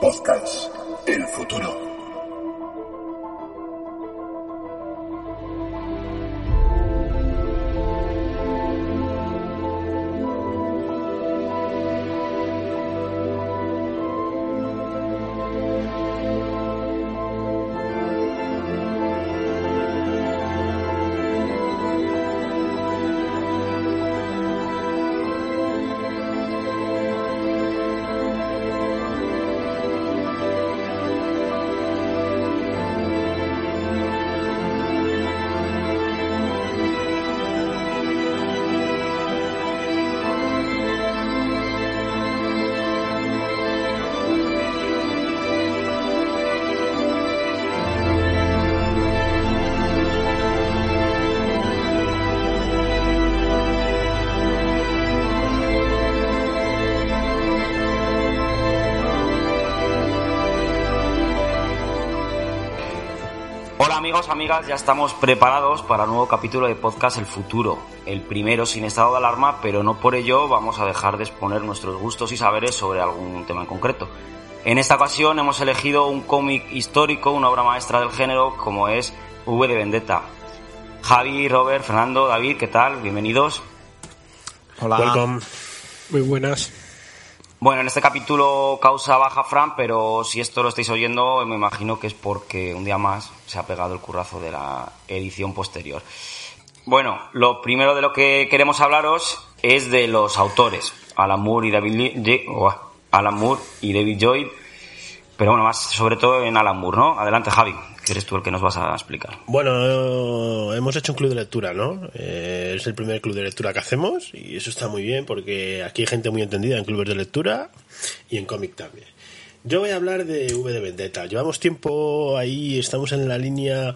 Podcast El Futuro. Amigos, amigas, ya estamos preparados para el nuevo capítulo de podcast El Futuro, el primero sin estado de alarma, pero no por ello vamos a dejar de exponer nuestros gustos y saberes sobre algún tema en concreto. En esta ocasión hemos elegido un cómic histórico, una obra maestra del género, como es V de Vendetta. Javi, Robert, Fernando, David, ¿qué tal? Bienvenidos. Hola. Welcome. Muy buenas. Bueno, en este capítulo causa baja Fran, pero si esto lo estáis oyendo, me imagino que es porque un día más se ha pegado el currazo de la edición posterior. Bueno, lo primero de lo que queremos hablaros es de los autores, Alan Moore y David, Alan Moore y David Lloyd, pero bueno, más sobre todo en Alan Moore, ¿no? Adelante, Javi eres tú el que nos vas a explicar. Bueno, hemos hecho un club de lectura, ¿no? Eh, es el primer club de lectura que hacemos y eso está muy bien porque aquí hay gente muy entendida en clubes de lectura y en cómic también. Yo voy a hablar de V de Vendetta. Llevamos tiempo ahí, estamos en la línea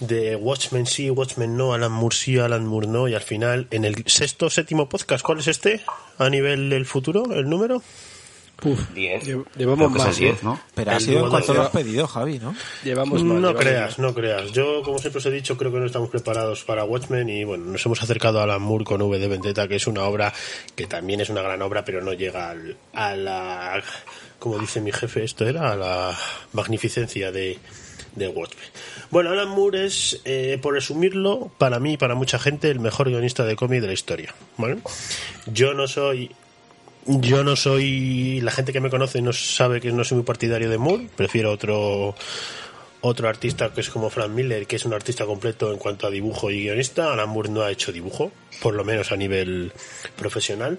de Watchmen sí, Watchmen no, Alan Moore sí, Alan Moore no, y al final, en el sexto, séptimo podcast, ¿cuál es este? A nivel del futuro, el número. Uf, 10. Llevamos más, 10, ¿no? Pero ha sido en cuanto lo has pedido, Javi, ¿no? Llevamos más. No creas, no creas. Yo, como siempre os he dicho, creo que no estamos preparados para Watchmen y bueno, nos hemos acercado a Alan Moore con V de Vendetta, que es una obra que también es una gran obra, pero no llega al, a la, como dice mi jefe, esto era, a la magnificencia de, de Watchmen. Bueno, Alan Moore es, eh, por resumirlo, para mí y para mucha gente, el mejor guionista de cómic de la historia. ¿vale? Yo no soy yo no soy. La gente que me conoce no sabe que no soy muy partidario de Moore. Prefiero otro otro artista que es como Frank Miller, que es un artista completo en cuanto a dibujo y guionista. Alan Moore no ha hecho dibujo, por lo menos a nivel profesional.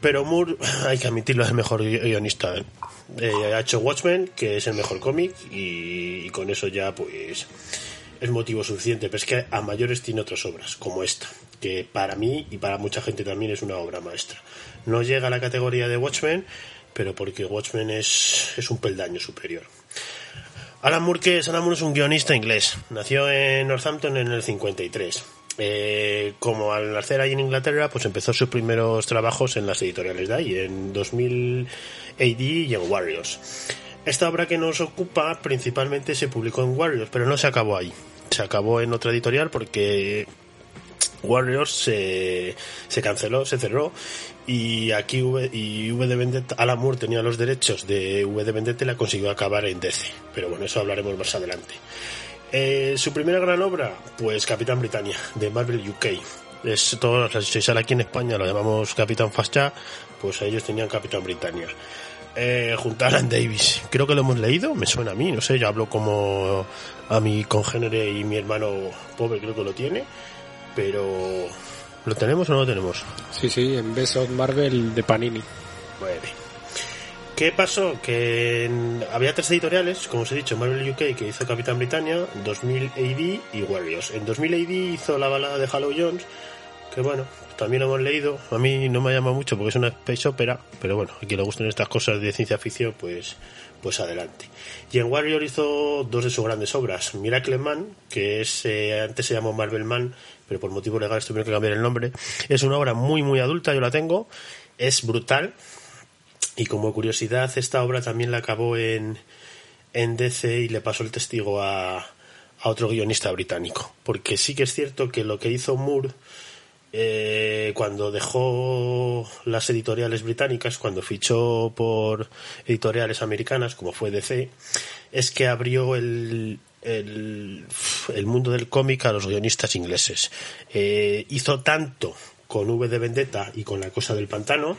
Pero Moore, hay que admitirlo, es el mejor guionista. Eh, ha hecho Watchmen, que es el mejor cómic, y, y, con eso ya, pues, es motivo suficiente. Pero es que a mayores tiene otras obras, como esta, que para mí y para mucha gente también es una obra maestra. No llega a la categoría de Watchmen, pero porque Watchmen es, es un peldaño superior. Alan Moore, que es? Alan Moore es un guionista inglés. Nació en Northampton en el 53. Eh, como al nacer ahí en Inglaterra, pues empezó sus primeros trabajos en las editoriales de ahí, en 2000 AD y en Warriors. Esta obra que nos ocupa principalmente se publicó en Warriors, pero no se acabó ahí. Se acabó en otra editorial porque Warriors se, se canceló, se cerró y aquí v, y v de Vendetta, Alan tenía los derechos de V de Vendetta y la consiguió acabar en DC. Pero bueno, eso hablaremos más adelante. Eh, su primera gran obra, pues Capitán Britannia, de Marvel UK. Es todo, si sale aquí en España lo llamamos Capitán Fascha, pues ellos tenían Capitán Britannia. Eh, junto a Alan Davis, creo que lo hemos leído, me suena a mí, no sé, yo hablo como a mi congénere y mi hermano pobre creo que lo tiene, pero ¿Lo tenemos o no lo tenemos? Sí, sí, en Best of Marvel de Panini. Bueno. ¿Qué pasó? Que había tres editoriales, como os he dicho, Marvel UK que hizo Capitán Britannia, 2000 AD y Warriors. En 2000 AD hizo la balada de Halo Jones, que bueno, también lo hemos leído. A mí no me llama mucho porque es una space opera, pero bueno, a quien le gusten estas cosas de ciencia ficción, pues, pues adelante. Y en Warrior hizo dos de sus grandes obras, Miracle Man, que es eh, antes se llamó Marvel Man, pero por motivos legales tuvieron que cambiar el nombre. Es una obra muy, muy adulta, yo la tengo. Es brutal. Y como curiosidad, esta obra también la acabó en, en DC y le pasó el testigo a, otro guionista británico. Porque sí que es cierto que lo que hizo Moore eh, cuando dejó las editoriales británicas, cuando fichó por editoriales americanas, como fue DC, es que abrió el, el, mundo del cómic a los guionistas ingleses. Eh, hizo tanto con V de Vendetta y con La Cosa del Pantano,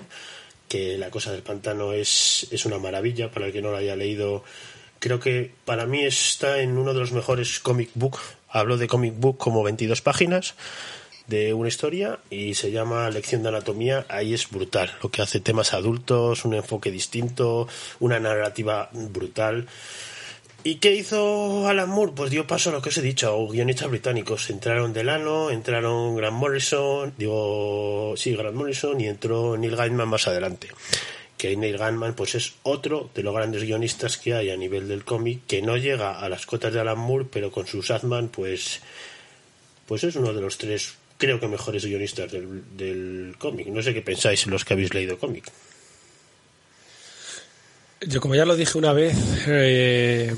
que La Cosa del Pantano es, es una maravilla para el que no lo haya leído. Creo que para mí está en uno de los mejores comic book. Hablo de comic book como 22 páginas de una historia y se llama Lección de Anatomía. Ahí es brutal. Lo que hace temas adultos, un enfoque distinto, una narrativa brutal. ¿Y qué hizo Alan Moore? Pues dio paso a lo que os he dicho, guionistas británicos. Entraron Delano, entraron Grant Morrison, digo, sí, Grant Morrison, y entró Neil Gaiman más adelante. Que Neil Gaiman, pues es otro de los grandes guionistas que hay a nivel del cómic, que no llega a las cotas de Alan Moore, pero con su Sadman, pues, pues es uno de los tres, creo que mejores guionistas del, del cómic. No sé qué pensáis los que habéis leído cómic. Yo, como ya lo dije una vez, eh,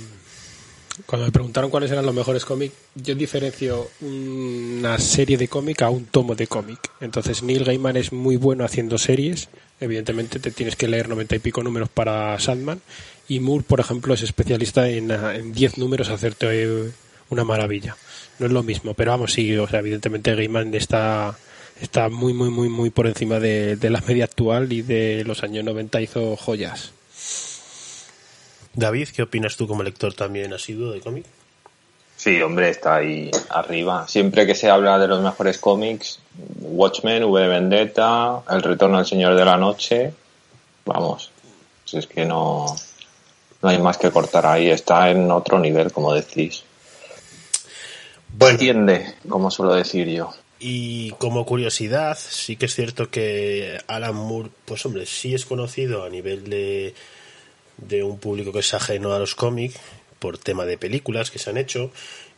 cuando me preguntaron cuáles eran los mejores cómics, yo diferencio una serie de cómic a un tomo de cómic. Entonces, Neil Gaiman es muy bueno haciendo series. Evidentemente, te tienes que leer noventa y pico números para Sandman. Y Moore, por ejemplo, es especialista en, diez números hacerte una maravilla. No es lo mismo, pero vamos, sí, o sea, evidentemente Gaiman está está muy, muy, muy, muy por encima de, de la media actual y de los años 90 hizo joyas. David, ¿qué opinas tú como lector también asiduo de cómic? Sí, hombre, está ahí arriba. Siempre que se habla de los mejores cómics, Watchmen, V Vendetta, El Retorno al Señor de la Noche, vamos, si es que no, no hay más que cortar ahí, está en otro nivel, como decís. Bueno. Entiende, como suelo decir yo. Y como curiosidad, sí que es cierto que Alan Moore, pues hombre, sí es conocido a nivel de, de un público que es ajeno a los cómics por tema de películas que se han hecho,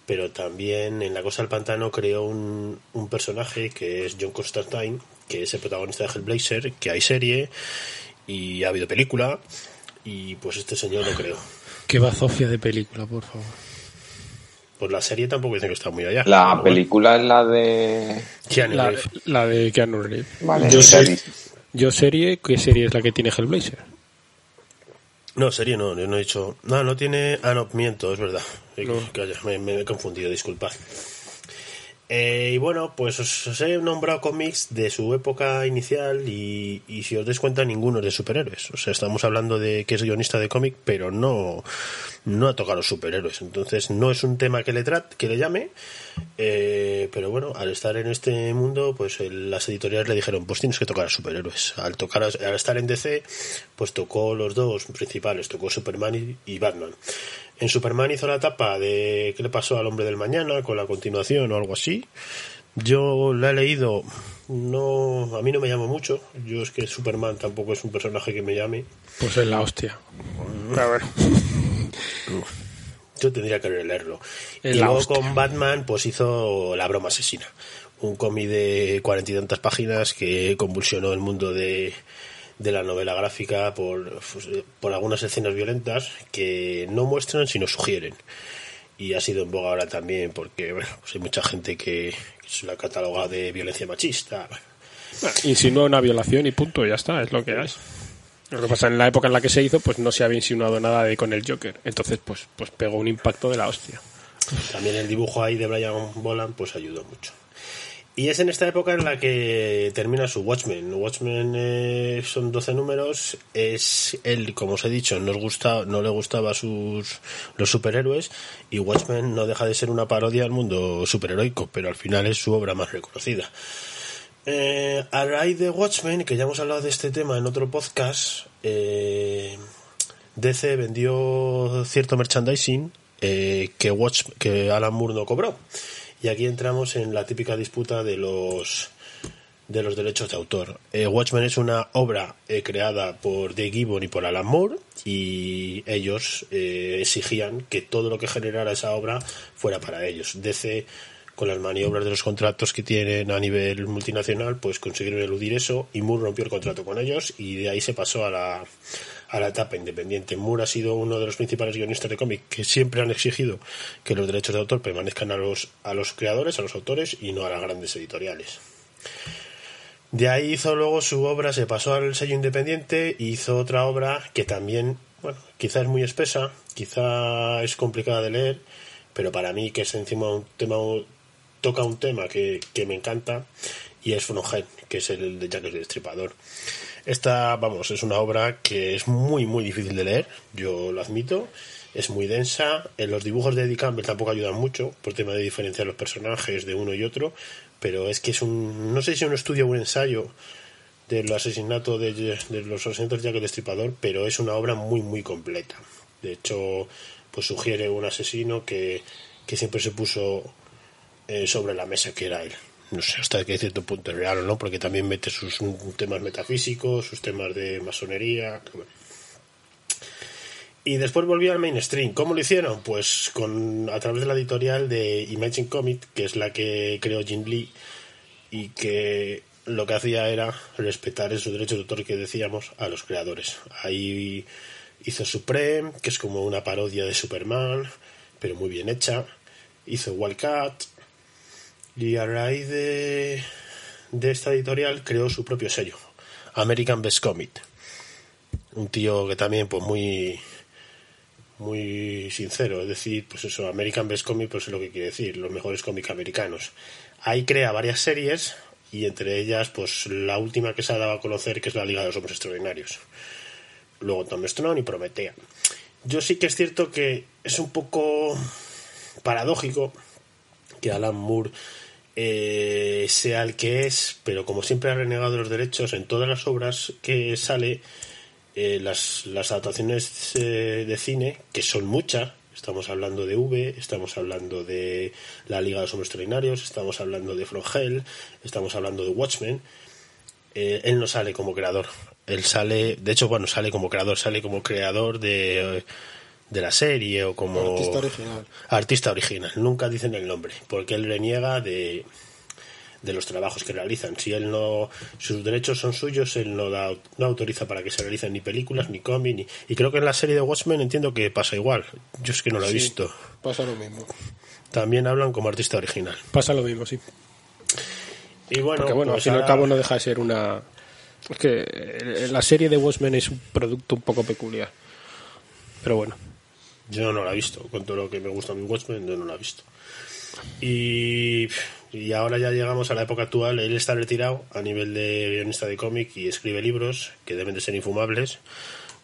pero también en La Cosa del Pantano creó un, un personaje que es John Constantine, que es el protagonista de Hellblazer, que hay serie y ha habido película, y pues este señor lo creó. Qué bazofia de película, por favor. Pues la serie tampoco dicen que está muy allá. La película es la de... Keanu La, Reeves. la de Keanu Reeves. Vale, yo serie, ¿qué serie es la que tiene Hellblazer? No, serie no, yo no he dicho. No, no tiene. Ah, no, miento, es verdad. No. calla, me, me he confundido, disculpad. Eh, y bueno, pues os, he nombrado cómics de su época inicial y, y si os dais cuenta, ninguno es de superhéroes. O sea, estamos hablando de que es guionista de cómic, pero no, no ha tocado superhéroes. Entonces, no es un tema que le, trat, que le llame, eh, pero bueno, al estar en este mundo, pues el- las editoriales le dijeron, pues tienes que tocar a superhéroes. Al, tocar al estar en DC, pues tocó los dos principales, tocó Superman y Batman. En Superman hizo la etapa de qué le pasó al hombre del mañana con la continuación o algo así. Yo la he leído, no, a mí no me llama mucho. Yo es que Superman tampoco es un personaje que me llame. Pues es la hostia. A ver. Yo tendría que leerlo. Es y luego hostia. con Batman, pues hizo La broma asesina. Un cómic de cuarenta y tantas páginas que convulsionó el mundo de, de la novela gráfica por, por algunas escenas violentas que no muestran sino sugieren. Y ha sido en boga ahora también porque bueno, pues hay mucha gente que, se la cataloga de violencia machista. Insinúa una violación y punto, ya está, es lo que hay. Lo que pasa en la época en la que se hizo, pues no se había insinuado nada de con el Joker. Entonces, pues, pues pegó un impacto de la hostia. También el dibujo ahí de Brian Boland pues ayudó mucho. Y es en esta época en la que termina su Watchmen. Watchmen eh, son 12 números. Es él, como os he dicho, no, os gusta, no le gustaba sus los superhéroes. Y Watchmen no deja de ser una parodia al mundo superheroico, pero al final es su obra más reconocida. Eh, a raíz de Watchmen, que ya hemos hablado de este tema en otro podcast, eh, DC vendió cierto merchandising eh, que, Watch, que Alan Moore no cobró. Y aquí entramos en la típica disputa de los de los derechos de autor. Eh, Watchmen es una obra eh, creada por Dave Gibbon y por Alan Moore y ellos eh, exigían que todo lo que generara esa obra fuera para ellos. DC con las maniobras de los contratos que tienen a nivel multinacional, pues consiguieron eludir eso y Moore rompió el contrato con ellos y de ahí se pasó a la, a la etapa independiente. Moore ha sido uno de los principales guionistas de cómic que siempre han exigido que los derechos de autor permanezcan a los, a los creadores, a los autores y no a las grandes editoriales. De ahí hizo luego su obra, se pasó al sello independiente y hizo otra obra que también, bueno, quizá es muy espesa, quizá es complicada de leer, pero para mí que es encima un tema, toca un tema que, que me encanta y es Frogen, que es el de Jack el Destripador. Esta, vamos, es una obra que es muy, muy difícil de leer, yo lo admito. Es muy densa. En los dibujos de Eddie Campbell tampoco ayudan mucho por tema de diferenciar los personajes de uno y otro. Pero es que es un. No sé si un estudio o un ensayo del asesinato de, de los asesinatos de Jack el Destripador, pero es una obra muy, muy completa. De hecho, pues sugiere un asesino que, que siempre se puso eh, sobre la mesa que era él no sé hasta qué cierto punto es real o no, porque también mete sus temas metafísicos, sus temas de masonería. Y después volvió al mainstream. ¿Cómo lo hicieron? Pues con a través de la editorial de Imagine Comic, que es la que creó Jim Lee, y que lo que hacía era respetar esos derechos de autor que decíamos a los creadores. Ahí hizo Supreme, que es como una parodia de Superman, pero muy bien hecha. Hizo Wildcat, y a de, de esta editorial creó su propio sello, American Best Comic. Un tío que también, pues muy muy sincero, es decir, pues eso, American Best Comic, pues es lo que quiere decir, los mejores cómics americanos. Ahí crea varias series y entre ellas, pues la última que se ha dado a conocer, que es la Liga de los Hombres Extraordinarios. Luego Tom Stone y Prometea. Yo sí que es cierto que es un poco paradójico que Alan Moore eh, sea el que es, pero como siempre ha renegado los derechos en todas las obras que sale, eh, las, adaptaciones eh, de cine, que son muchas, estamos hablando de V, estamos hablando de La Liga de los Hombres Extraordinarios, estamos hablando de Frogel, estamos hablando de Watchmen, él no sale como creador, él sale, de hecho, bueno, sale como creador, sale como creador de de la serie o como artista original. Artista original. Nunca dicen el nombre, porque él reniega de, de los trabajos que realizan. Si él no, sus derechos son suyos, él no, da, no autoriza para que se realicen ni películas, ni cómics, ni... y creo que en la serie de Watchmen entiendo que pasa igual. Yo es que no lo he visto. Pasa lo mismo. También hablan como artista original. Pasa lo mismo, sí. Y bueno, Porque bueno, pues al fin y al ahora- cabo no deja de ser una... Es que eh, la serie de Watchmen es un producto un poco peculiar. Pero bueno. Yo no la he visto. Con todo lo que me gusta mi Watchmen, yo no la he visto. Y, y ahora ya llegamos a la época actual. Él está retirado a nivel de guionista de cómic y escribe libros que deben de ser infumables.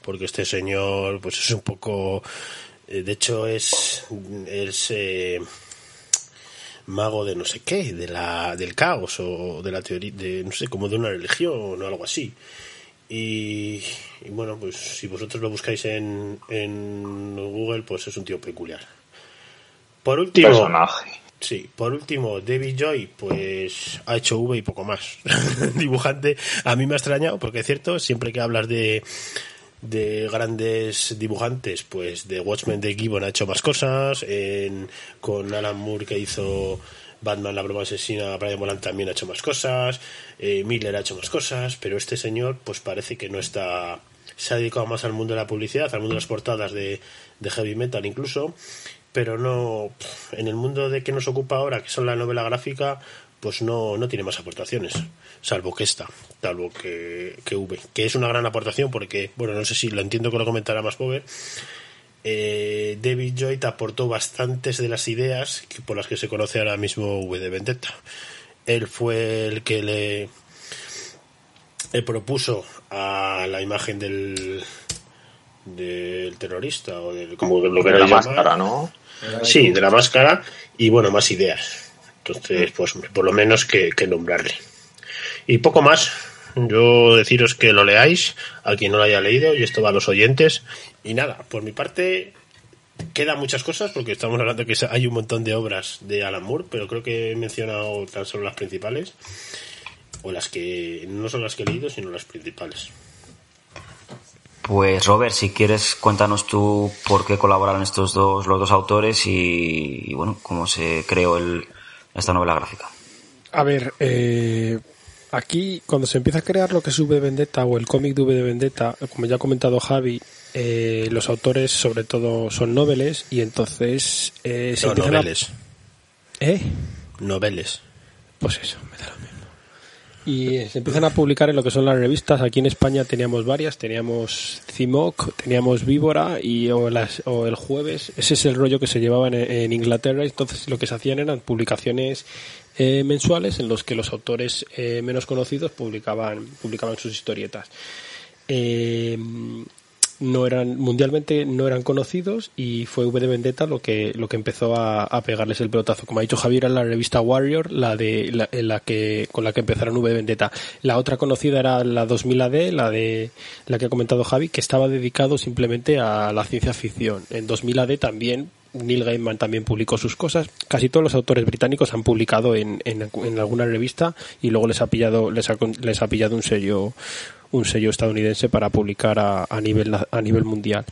Porque este señor, pues es un poco. eh, De hecho, es. es eh, mago de no sé qué, de la, del caos o de la teoría, de no sé, como de una religión o algo así. Y, y bueno, pues si vosotros lo buscáis en, en Google, pues es un tío peculiar. Por último, Personaje. sí, por último, David Joy, pues ha hecho V y poco más. Dibujante, a mí me ha extrañado, porque es cierto, siempre que hablas de, de grandes dibujantes, pues de Watchmen de Gibbon ha hecho más cosas, en- con Alan Moore que hizo Batman la broma asesina, Brian Boland también ha hecho más cosas, eh, Miller ha hecho más cosas, pero este señor pues parece que no está, se ha dedicado más al mundo de la publicidad, al mundo de las portadas de, heavy metal incluso, pero no, en el mundo de que nos ocupa ahora, que son la novela gráfica, pues no, no tiene más aportaciones, salvo que esta, salvo que, que V, que es una gran aportación porque, bueno, no sé si lo entiendo que lo comentará más pobre, eh, David Joy te aportó bastantes de las ideas que, por las que se conoce ahora mismo V de Vendetta. Él fue el que le, le propuso a la imagen del del terrorista o del como lo De queráis la llamar. máscara, ¿no? Sí, de la máscara y bueno, más ideas. Entonces, pues por lo menos que, que nombrarle. Y poco más. Yo deciros que lo leáis, a quien no lo haya leído, y esto va a los oyentes. Y nada, por mi parte, quedan muchas cosas, porque estamos hablando que hay un montón de obras de Alan Moore, pero creo que he mencionado tan solo las principales, o las que no son las que he leído, sino las principales. Pues Robert, si quieres, cuéntanos tú por qué colaboraron estos dos, los dos autores y, y, bueno, cómo se creó el, esta novela gráfica. A ver, eh, aquí cuando se empieza a crear lo que es V de Vendetta o el cómic de V de Vendetta, como ya ha comentado Javi, eh, los autores sobre todo son noveles y entonces eh, se No, empiezan a- noveles. ¿Eh? Noveles. Pues eso, me da lo mismo. Y se empiezan a publicar en lo que son las revistas. Aquí en España teníamos varias. Teníamos Cimoc, teníamos Víbora y o, las, o el jueves. Ese es el rollo que se llevaba en, en Inglaterra. Entonces lo que se hacían eran publicaciones eh, mensuales en los que los autores eh, menos conocidos publicaban, publicaban sus historietas. Eh, no eran mundialmente no eran conocidos y fue V de Vendetta lo que lo que empezó a, pegarles el pelotazo. Como ha dicho Javier era la revista Warrior la de la, la que con la que empezaron V de Vendetta. La otra conocida era la 2000 AD la de la que ha comentado Javi que estaba dedicado simplemente a la ciencia ficción. En 2000 AD también Neil Gaiman también publicó sus cosas. Casi todos los autores británicos han publicado en, en, en alguna revista y luego les ha pillado les ha, les ha pillado un sello un sello estadounidense para publicar a, a nivel, a nivel mundial.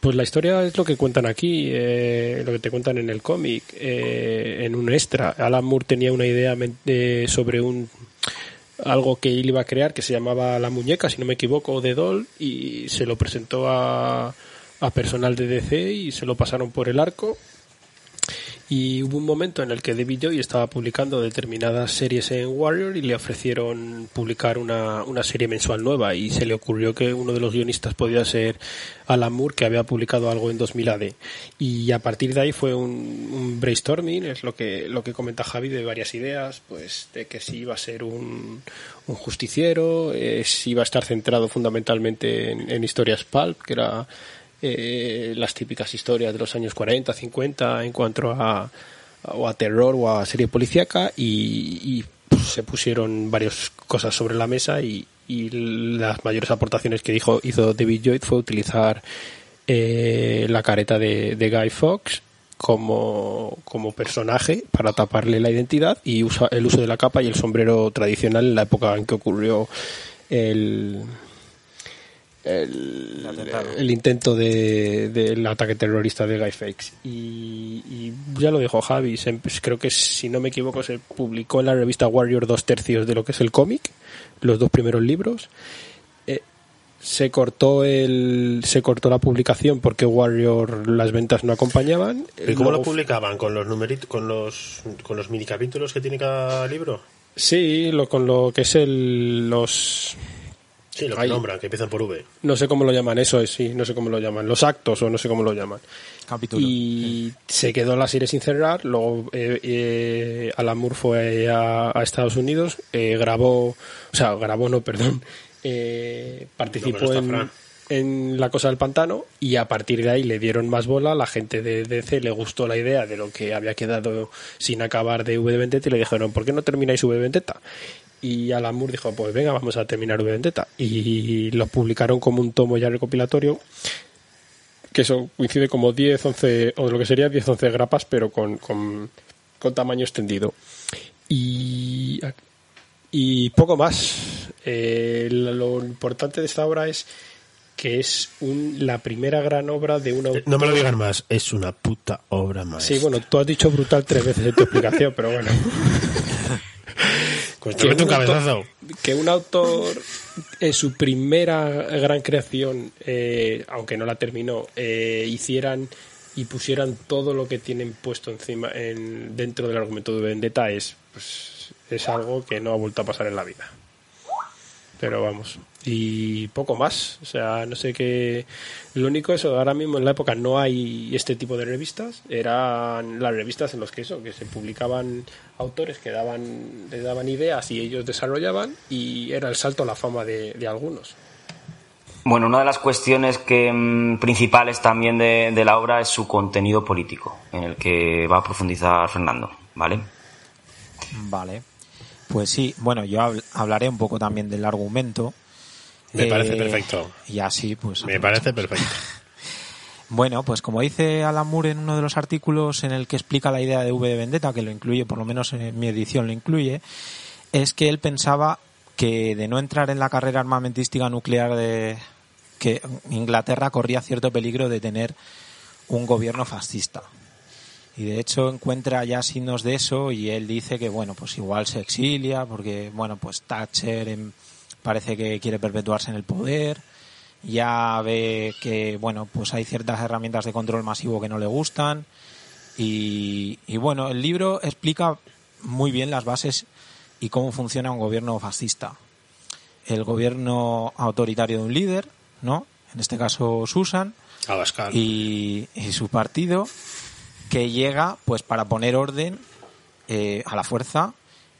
Pues la historia es lo que cuentan aquí, eh, lo que te cuentan en el cómic, eh, en un extra. Alan Moore tenía una idea sobre un algo que él iba a crear que se llamaba La Muñeca, si no me equivoco, de Doll, y se lo presentó a, a personal de DC y se lo pasaron por el arco y hubo un momento en el que David Joy estaba publicando determinadas series en Warrior y le ofrecieron publicar una, una serie mensual nueva y se le ocurrió que uno de los guionistas podía ser Alan Moore que había publicado algo en 2000 AD y a partir de ahí fue un, brainstorming es lo que lo que comenta Javi de varias ideas pues de que si iba a ser un, un justiciero eh, si iba a estar centrado fundamentalmente en, en historias pulp que era eh, las típicas historias de los años 40, 50 en cuanto a, o a terror o a serie policíaca y, pues, se pusieron varias cosas sobre la mesa y, las mayores aportaciones que dijo hizo David Lloyd fue utilizar eh, la careta de, Guy Fox como, como personaje para taparle la identidad y usa el uso de la capa y el sombrero tradicional en la época en que ocurrió el, el, intento del de, ataque terrorista de Guy Fawkes. Y, ya lo dijo Javi, creo que si no me equivoco se publicó en la revista Warrior dos tercios de lo que es el cómic, los dos primeros libros. Eh, se cortó el se cortó la publicación porque Warrior las ventas no acompañaban. ¿Y cómo lo publicaban? ¿Con los numeritos, con los con los mini capítulos que tiene cada libro? Sí, lo, con lo que es el, los Sí, lo que nombran, que empiezan por V. No sé cómo lo llaman, eso es, sí, no sé cómo lo llaman. Los actos o no sé cómo lo llaman. Capítulo. Y se quedó la serie sin cerrar, luego eh, eh, Alan Moore fue a, Estados Unidos, eh, grabó, o sea, grabó, no, perdón, eh, participó en, en La Cosa del Pantano y a partir de ahí le dieron más bola, la gente de DC le gustó la idea de lo que había quedado sin acabar de V de Vendetta y le dijeron, ¿por qué no termináis V de Vendetta? Y Alan Moore dijo, pues venga, vamos a terminar V Vendetta. Y lo publicaron como un tomo ya recopilatorio, que eso coincide como 10, 11, o lo que sería 10, 11 grapas, pero con, con, tamaño extendido. Y, y poco más. Eh, lo importante de esta obra es que es un, la primera gran obra de una... No me lo digan más, es una puta obra más. Sí, bueno, tú has dicho brutal tres veces en tu explicación, pero bueno. Que, un autor, que un autor en su primera gran creación, eh, aunque no la terminó, eh, hicieran y pusieran todo lo que tienen puesto encima en, dentro del argumento de Vendetta es, pues, es algo que no ha vuelto a pasar en la vida. Pero vamos, y poco más. O sea, no sé qué. Lo único es ahora mismo en la época no hay este tipo de revistas. Eran las revistas en las que eso, que se publicaban autores que daban, le daban ideas y ellos desarrollaban y era el salto a la fama de, algunos. Bueno, una de las cuestiones que, mm, principales también de, de, la obra es su contenido político, en el que va a profundizar Fernando, ¿vale? Vale. Pues sí, bueno, yo hablaré un poco también del argumento, me parece eh, perfecto. Y así, pues. Me parece perfecto. Bueno, pues como dice Alan Moore en uno de los artículos en el que explica la idea de V de Vendetta, que lo incluye, por lo menos en mi edición lo incluye, es que él pensaba que de no entrar en la carrera armamentística nuclear de que Inglaterra corría cierto peligro de tener un gobierno fascista. Y de hecho encuentra ya signos de eso y él dice que bueno, pues igual se exilia porque bueno, pues Thatcher en parece que quiere perpetuarse en el poder, ya ve que, bueno, pues hay ciertas herramientas de control masivo que no le gustan y, bueno, el libro explica muy bien las bases y cómo funciona un gobierno fascista. El gobierno autoritario de un líder, ¿no? En este caso Susan, Abascal. y, y su partido que llega pues para poner orden eh, a la fuerza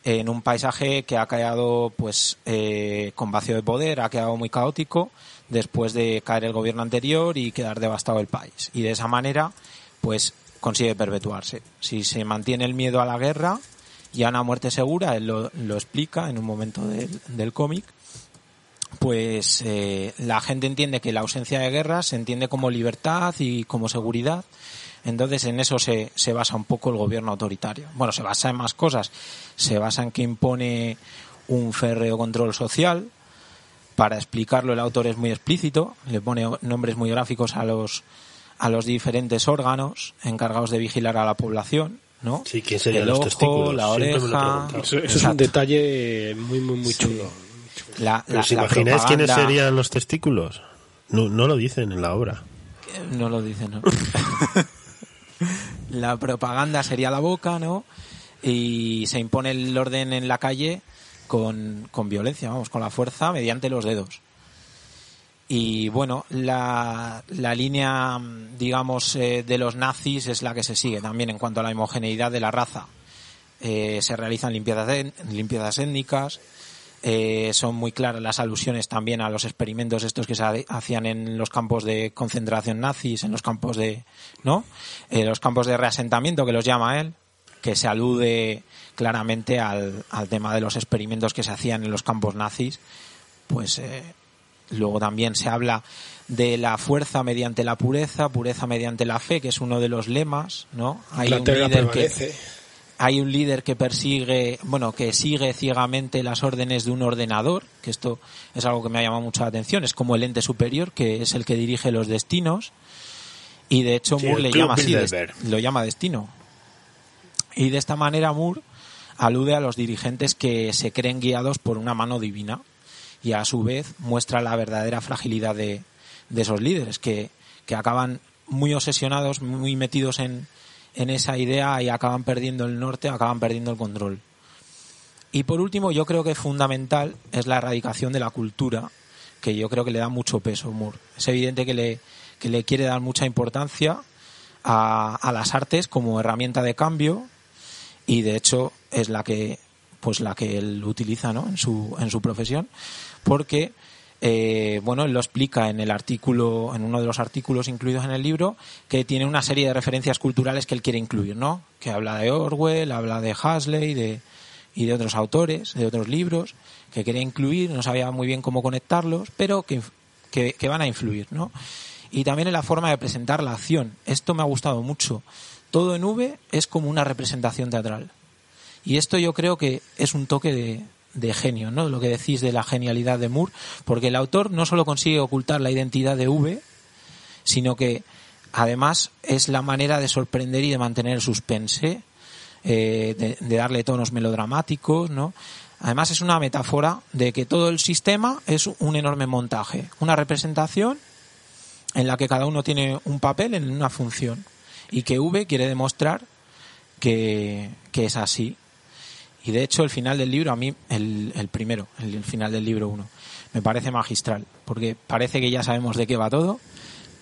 en un paisaje que ha quedado pues eh, con vacío de poder, ha quedado muy caótico después de caer el gobierno anterior y quedar devastado el país. Y de esa manera pues consigue perpetuarse. Si se mantiene el miedo a la guerra y a una muerte segura, él lo, explica en un momento del, del cómic, pues eh, la gente entiende que la ausencia de guerra se entiende como libertad y como seguridad. Entonces en eso se, se basa un poco el gobierno autoritario. Bueno, se basa en más cosas. Se basa en que impone un férreo control social. Para explicarlo el autor es muy explícito, le pone nombres muy gráficos a los, a los diferentes órganos encargados de vigilar a la población. ¿no? Sí, ¿quién serían el los ojo, testículos? la oreja. Eso, eso es un detalle muy, muy, muy chulo. La, la- ¿Os imagináis quiénes serían los testículos? No, no lo dicen en la obra. No lo dice, ¿no? la propaganda sería la boca, ¿no? Y se impone el orden en la calle con, con violencia, vamos, con la fuerza mediante los dedos. Y bueno, la, la línea, digamos, eh, de los nazis es la que se sigue también en cuanto a la homogeneidad de la raza. Eh, se realizan limpiezas, limpiezas étnicas, eh, son muy claras las alusiones también a los experimentos estos que se ha- hacían en los campos de concentración nazis, en los campos de, ¿no? Eh, los campos de reasentamiento que los llama él, que se alude claramente al, al tema de los experimentos que se hacían en los campos nazis, pues eh, luego también se habla de la fuerza mediante la pureza, pureza mediante la fe, que es uno de los lemas, ¿no? Hay la un líder que. Hay un líder que persigue, bueno, que sigue ciegamente las órdenes de un ordenador, que esto es algo que me ha llamado mucho la atención, es como el ente superior, que es el que dirige los destinos, y de hecho Sí, Moore le llama así, lo llama destino. Y de esta manera Moore alude a los dirigentes que se creen guiados por una mano divina y a su vez muestra la verdadera fragilidad de, de esos líderes que, que acaban muy obsesionados, muy metidos en, en esa idea y acaban perdiendo el norte, acaban perdiendo el control. Y por último, yo creo que fundamental es la erradicación de la cultura, que yo creo que le da mucho peso Moore. Es evidente que le, que le quiere dar mucha importancia a, a las artes como herramienta de cambio y de hecho es la que pues la que él utiliza ¿no? en su en su profesión porque eh, bueno él lo explica en el artículo en uno de los artículos incluidos en el libro que tiene una serie de referencias culturales que él quiere incluir no que habla de Orwell habla de Huxley de y de otros autores de otros libros que quería incluir no sabía muy bien cómo conectarlos pero que que van a influir no y también en la forma de presentar la acción. Esto me ha gustado mucho. Todo en V es como una representación teatral. Y esto yo creo que es un toque de, de genio, ¿no? Lo que decís de la genialidad de Moore, porque el autor no solo consigue ocultar la identidad de V, sino que además es la manera de sorprender y de mantener el suspense, eh, de, de darle tonos melodramáticos, ¿no? Además es una metáfora de que todo el sistema es un enorme montaje, una representación en la que cada uno tiene un papel en una función y que V quiere demostrar que, que es así. Y de hecho el final del libro, a mí, el, el primero, el, final del libro 1, me parece magistral, porque parece que ya sabemos de qué va todo,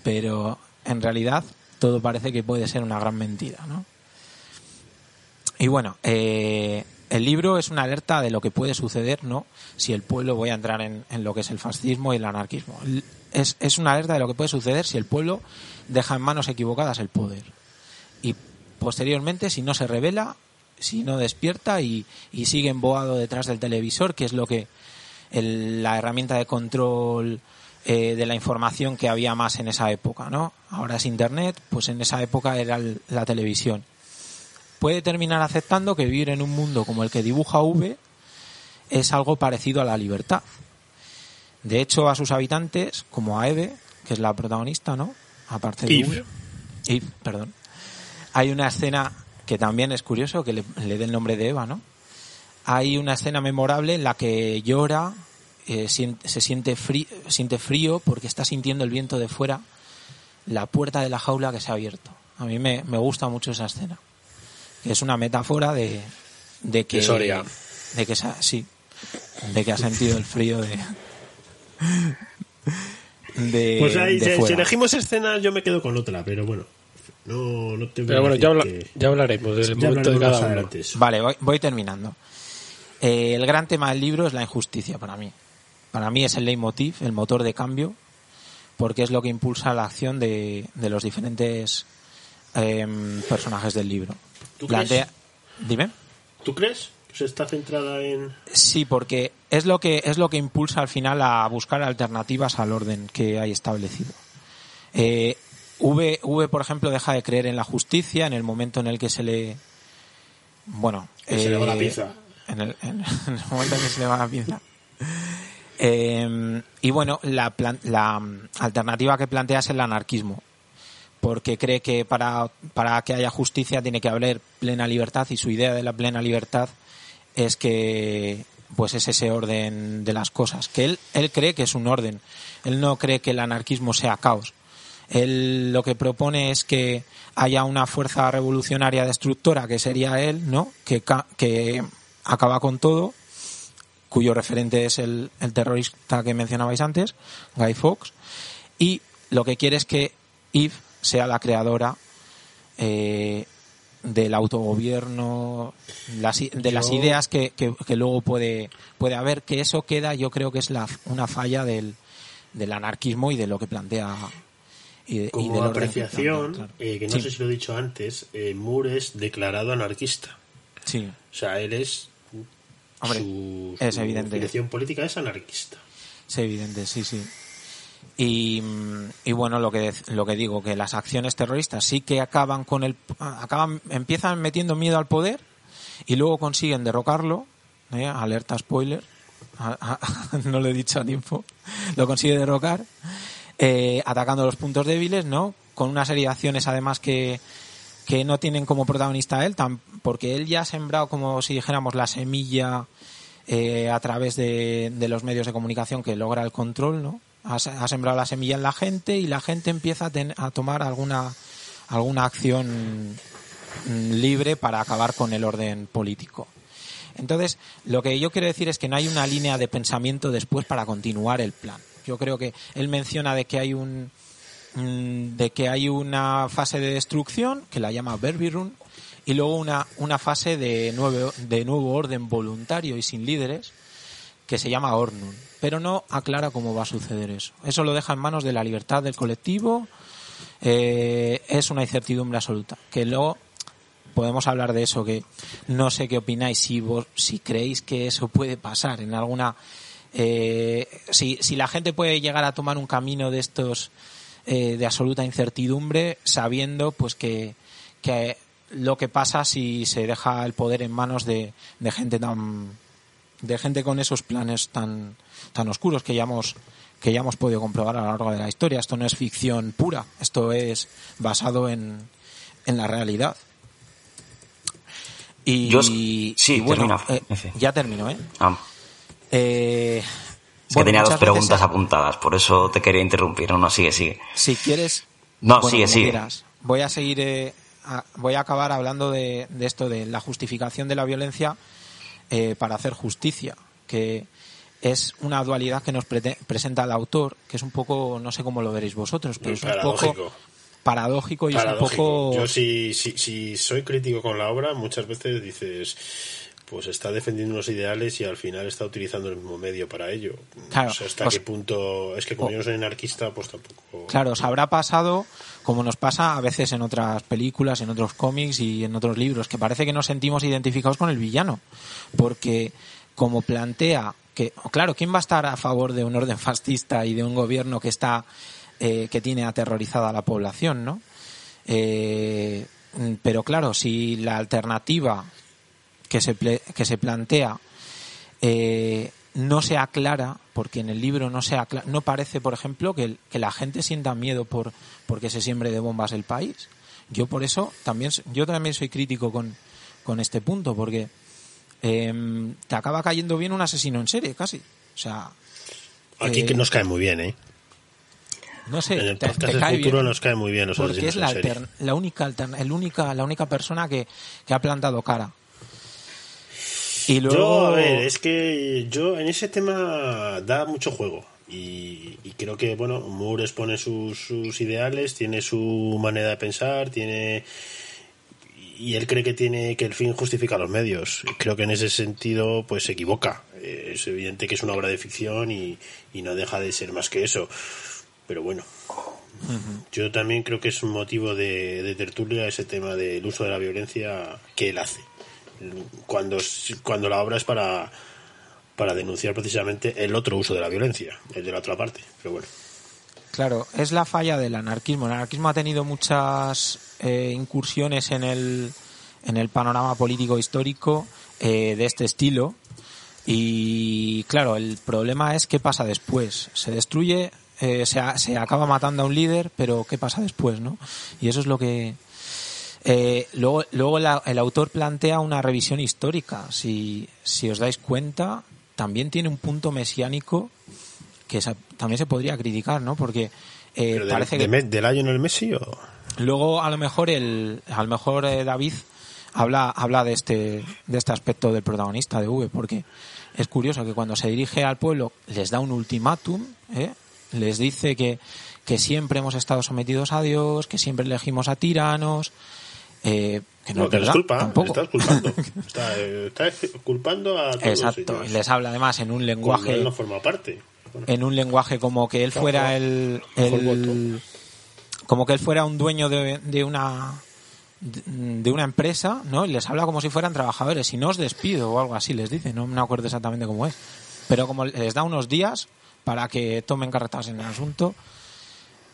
pero en realidad todo parece que puede ser una gran mentira, ¿no? Y bueno, eh, el libro es una alerta de lo que puede suceder, ¿no? Si el pueblo, voy a entrar en, lo que es el fascismo y el anarquismo. Es, es una alerta de lo que puede suceder si el pueblo deja en manos equivocadas el poder. Y posteriormente, si no se revela, si no despierta y, y sigue emboado detrás del televisor, que es lo que el- la herramienta de control eh, de la información que había más en esa época, ¿no? Ahora es Internet, pues en esa época era el- la televisión puede terminar aceptando que vivir en un mundo como el que dibuja V es algo parecido a la libertad. De hecho, a sus habitantes, como a Eve, que es la protagonista, ¿no? Aparte de Eve. Eve, perdón. Hay una escena que también es curioso, que le, le dé el nombre de Eva, ¿no? Hay una escena memorable en la que llora, eh, se siente frío, siente frío porque está sintiendo el viento de fuera, la puerta de la jaula que se ha abierto. A mí me, me gusta mucho esa escena. Es una metáfora de, de que De Soria. de que sí, de que ha sentido el frío de de, Pues ahí, de si- elegimos escenas, yo me quedo con otra, pero bueno. No, no te voy Pero a bueno, decir ya, habla- que- ya hablaremos del ya momento de hablaremos cada uno. adelante. Vale, voy, voy terminando. Eh, el gran tema del libro es la injusticia para mí. Para mí es el leitmotiv, el motor de cambio, porque es lo que impulsa la acción de, de los diferentes em, personajes del libro. ¿Tú Plantea- Dime. ¿Tú crees que se está centrada en...? Sí, porque es lo que es lo que impulsa al final a buscar alternativas al orden que hay establecido. Eh, v, v, por ejemplo, deja de creer en la justicia en el momento en el que se le bueno Que se le va la eh, pinza. en el, en el momento en que se le va la pinza. Eh, y bueno la, plan- la alternativa que plantea es el anarquismo porque cree que para, para que haya justicia tiene que haber plena libertad y su idea de la plena libertad es que pues es ese orden de las cosas que él él cree que es un orden. Él no cree que el anarquismo sea caos él lo que propone es que haya una fuerza revolucionaria destructora que sería él no que que acaba con todo cuyo referente es el, el terrorista que mencionabais antes Guy Fawkes y lo que quiere es que Eve sea la creadora eh, del autogobierno, las de las ideas que, que- que luego puede, puede haber, que eso queda, yo creo que es la, una falla del, del anarquismo y de lo que plantea. Y, de- y Como que apreciación, claro. eh, que no Sí, sé si lo he dicho antes, eh, Moore es declarado anarquista. sí, O sea, él es... Hombre, su, es su evidente. dirección política es anarquista. es evidente, sí, sí. Y, mm, y bueno, lo que, lo que digo, que las acciones terroristas sí que acaban con el, acaban, empiezan metiendo miedo al poder y luego consiguen derrocarlo, ¿eh? alerta spoiler, no lo he dicho a tiempo, lo consigue derrocar, eh, atacando los puntos débiles, ¿no? Con una serie de acciones además que, que no tienen como protagonista a él, tan- porque él ya ha sembrado como si dijéramos la semilla eh, a través de, de los medios de comunicación que logra el control, ¿no? Ha, se- ha sembrado la semilla en la gente y la gente empieza a, ten- a tomar alguna alguna acción mm, libre para acabar con el orden político. Entonces, lo que yo quiero decir es que no hay una línea de pensamiento después para continuar el plan. Yo creo que él menciona de que hay un mm, de que hay una fase de destrucción que la llama Berbirun y luego una, una fase de nuevo, de nuevo orden voluntario y sin líderes que se llama Ornun, pero no aclara cómo va a suceder eso. Eso lo deja en manos de la libertad del colectivo. eh, es una incertidumbre absoluta. Que luego podemos hablar de eso, que no sé qué opináis, si vos, si creéis que eso puede pasar en alguna, eh, si, si la gente puede llegar a tomar un camino de estos eh, de absoluta incertidumbre, sabiendo pues que, que lo que pasa si se deja el poder en manos de, de gente tan de gente con esos planes tan tan oscuros que ya hemos que ya hemos podido comprobar a lo largo de la historia. Esto no es ficción pura, esto es basado en, en la realidad. Y, Yo- sí, y bueno, termina, eh, ya termino, ¿eh? Ah, Eh, es bueno, que tenía dos veces- preguntas apuntadas, por eso te quería interrumpir. No, no, sigue, sigue. Si quieres. No, bueno, sigue, sigue. quieras. Voy a seguir. eh, a- voy a acabar hablando de, de esto, de la justificación de la violencia eh, para hacer justicia, que es una dualidad que nos presenta el autor, que es un poco, no sé cómo lo veréis vosotros, pero Muy es un poco paradójico y es un Paradójico. poco. Yo si, si, si soy crítico con la obra, muchas veces dices, pues está defendiendo unos ideales y al final está utilizando el mismo medio para ello. Claro, hasta pues- qué punto... Es que como yo no soy anarquista, pues tampoco... Claro, os habrá pasado, como nos pasa a veces en otras películas, en otros cómics y en otros libros, que parece que nos sentimos identificados con el villano. Porque, como plantea que, claro, ¿quién va a estar a favor de un orden fascista y de un gobierno que está, eh, que tiene aterrorizada a la población, no? Eh, pero claro, si la alternativa que se, que se plantea eh, no se aclara, porque en el libro no se aclara, no parece, por ejemplo, que, el- que la gente sienta miedo por porque se siembre de bombas el país. Yo por eso también yo también soy crítico con, con este punto, porque em, te acaba cayendo bien un asesino en serie, casi. O sea, Aquí eh, que nos cae muy bien, ¿eh? no sé, En el te- podcast te del cae futuro bien. nos cae muy bien los porque es la, en serie. altern- la única el única la única persona que, que ha plantado cara Y luego... Yo, a ver, es que yo en ese tema da mucho juego. Y, y creo que, bueno, Moore expone sus, sus ideales, tiene su manera de pensar, tiene y él cree que tiene que el fin justifica los medios. Creo que en ese sentido pues se equivoca. Es evidente que es una obra de ficción y, y no deja de ser más que eso. Pero bueno, yo también creo que es un motivo de, de tertulia ese tema del uso de la violencia que él hace. Cuando, cuando la obra es para, para denunciar precisamente el otro uso de la violencia, el de la otra parte. Pero bueno. Claro, es la falla del anarquismo. El anarquismo ha tenido muchas eh, incursiones en el, en el panorama político histórico eh, de este estilo. Y claro, el problema es qué pasa después. Se destruye, eh, se, se acaba matando a un líder, pero qué pasa después, ¿no? Y eso es lo que. Eh, luego luego la- el autor plantea una revisión histórica. Si, si os dais cuenta, también tiene un punto mesiánico que esa- también se podría criticar, ¿no? Porque eh, de- parece de que ¿Del Lionel Messi o...? luego a lo mejor el a lo mejor eh, David habla habla de este de este aspecto del protagonista de V porque es curioso que cuando se dirige al pueblo les da un ultimátum ¿eh? les dice que que siempre hemos estado sometidos a Dios que siempre elegimos a tiranos eh, que no, No, que les culpa, tampoco. estás culpando. está, eh, culpando a todos exacto ellos. les habla además en un Cuando lenguaje él no forma parte. Bueno, en un lenguaje como que él fuera el, como que él fuera un dueño de, de una de una empresa, ¿no? Y les habla como si fueran trabajadores y no os despido o algo así les dice, no me acuerdo exactamente cómo es. Pero como les da unos días para que tomen carretas en el asunto,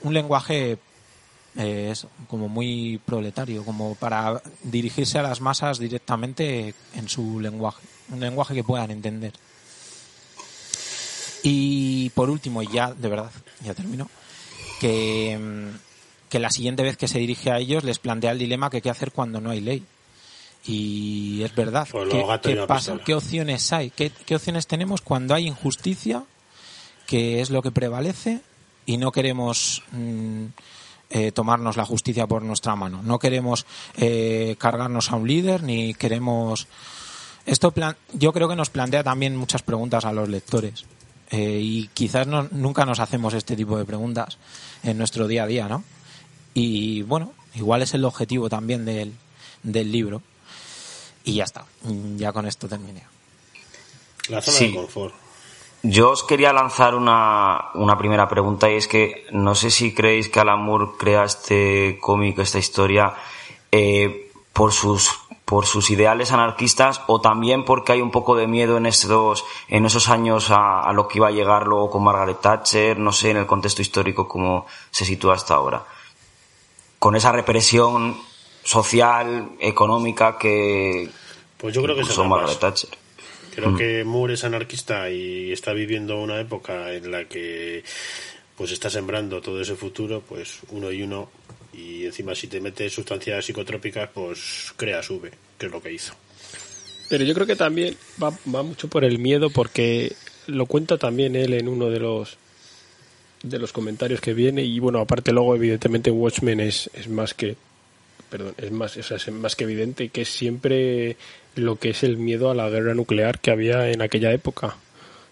un lenguaje eh, es como muy proletario, como para dirigirse a las masas directamente en su lenguaje, un lenguaje que puedan entender. Y por último, y ya de verdad, ya termino, que, que la siguiente vez que se dirige a ellos les plantea el dilema que qué hacer cuando no hay ley. Y es verdad. Pues ¿Qué, gatos qué pasa? ¿Qué opciones hay? ¿Qué, ¿Qué opciones tenemos cuando hay injusticia, que es lo que prevalece, y no queremos mm, eh, tomarnos la justicia por nuestra mano? No queremos eh, cargarnos a un líder, ni queremos... Esto plan- yo creo que nos plantea también muchas preguntas a los lectores. Eh, y quizás no- nunca nos hacemos este tipo de preguntas en nuestro día a día, ¿no? Y bueno, igual es el objetivo también del, del libro. Y ya está, ya con esto terminé. la zona Sí. de confort. Yo os quería lanzar una, una primera pregunta y es que no sé si creéis que Alan Moore crea este cómic, esta historia, eh, por sus por sus ideales anarquistas o también porque hay un poco de miedo en esos en esos años a, a lo que iba a llegar luego con Margaret Thatcher, no sé en el contexto histórico cómo se sitúa hasta ahora. Con esa represión social, económica que Pues yo creo que ambas. Margaret Thatcher. Creo que Moore es anarquista y está viviendo una época en la que pues está sembrando todo ese futuro, pues uno y uno, y encima si te metes sustancias psicotrópicas, pues creas V, que es lo que hizo. Pero yo creo que también va, va mucho por el miedo porque lo cuenta también él en uno de los de los comentarios que viene y bueno aparte luego evidentemente Watchmen es, es más que perdón es más o sea, es más que evidente que es siempre lo que es el miedo a la guerra nuclear que había en aquella época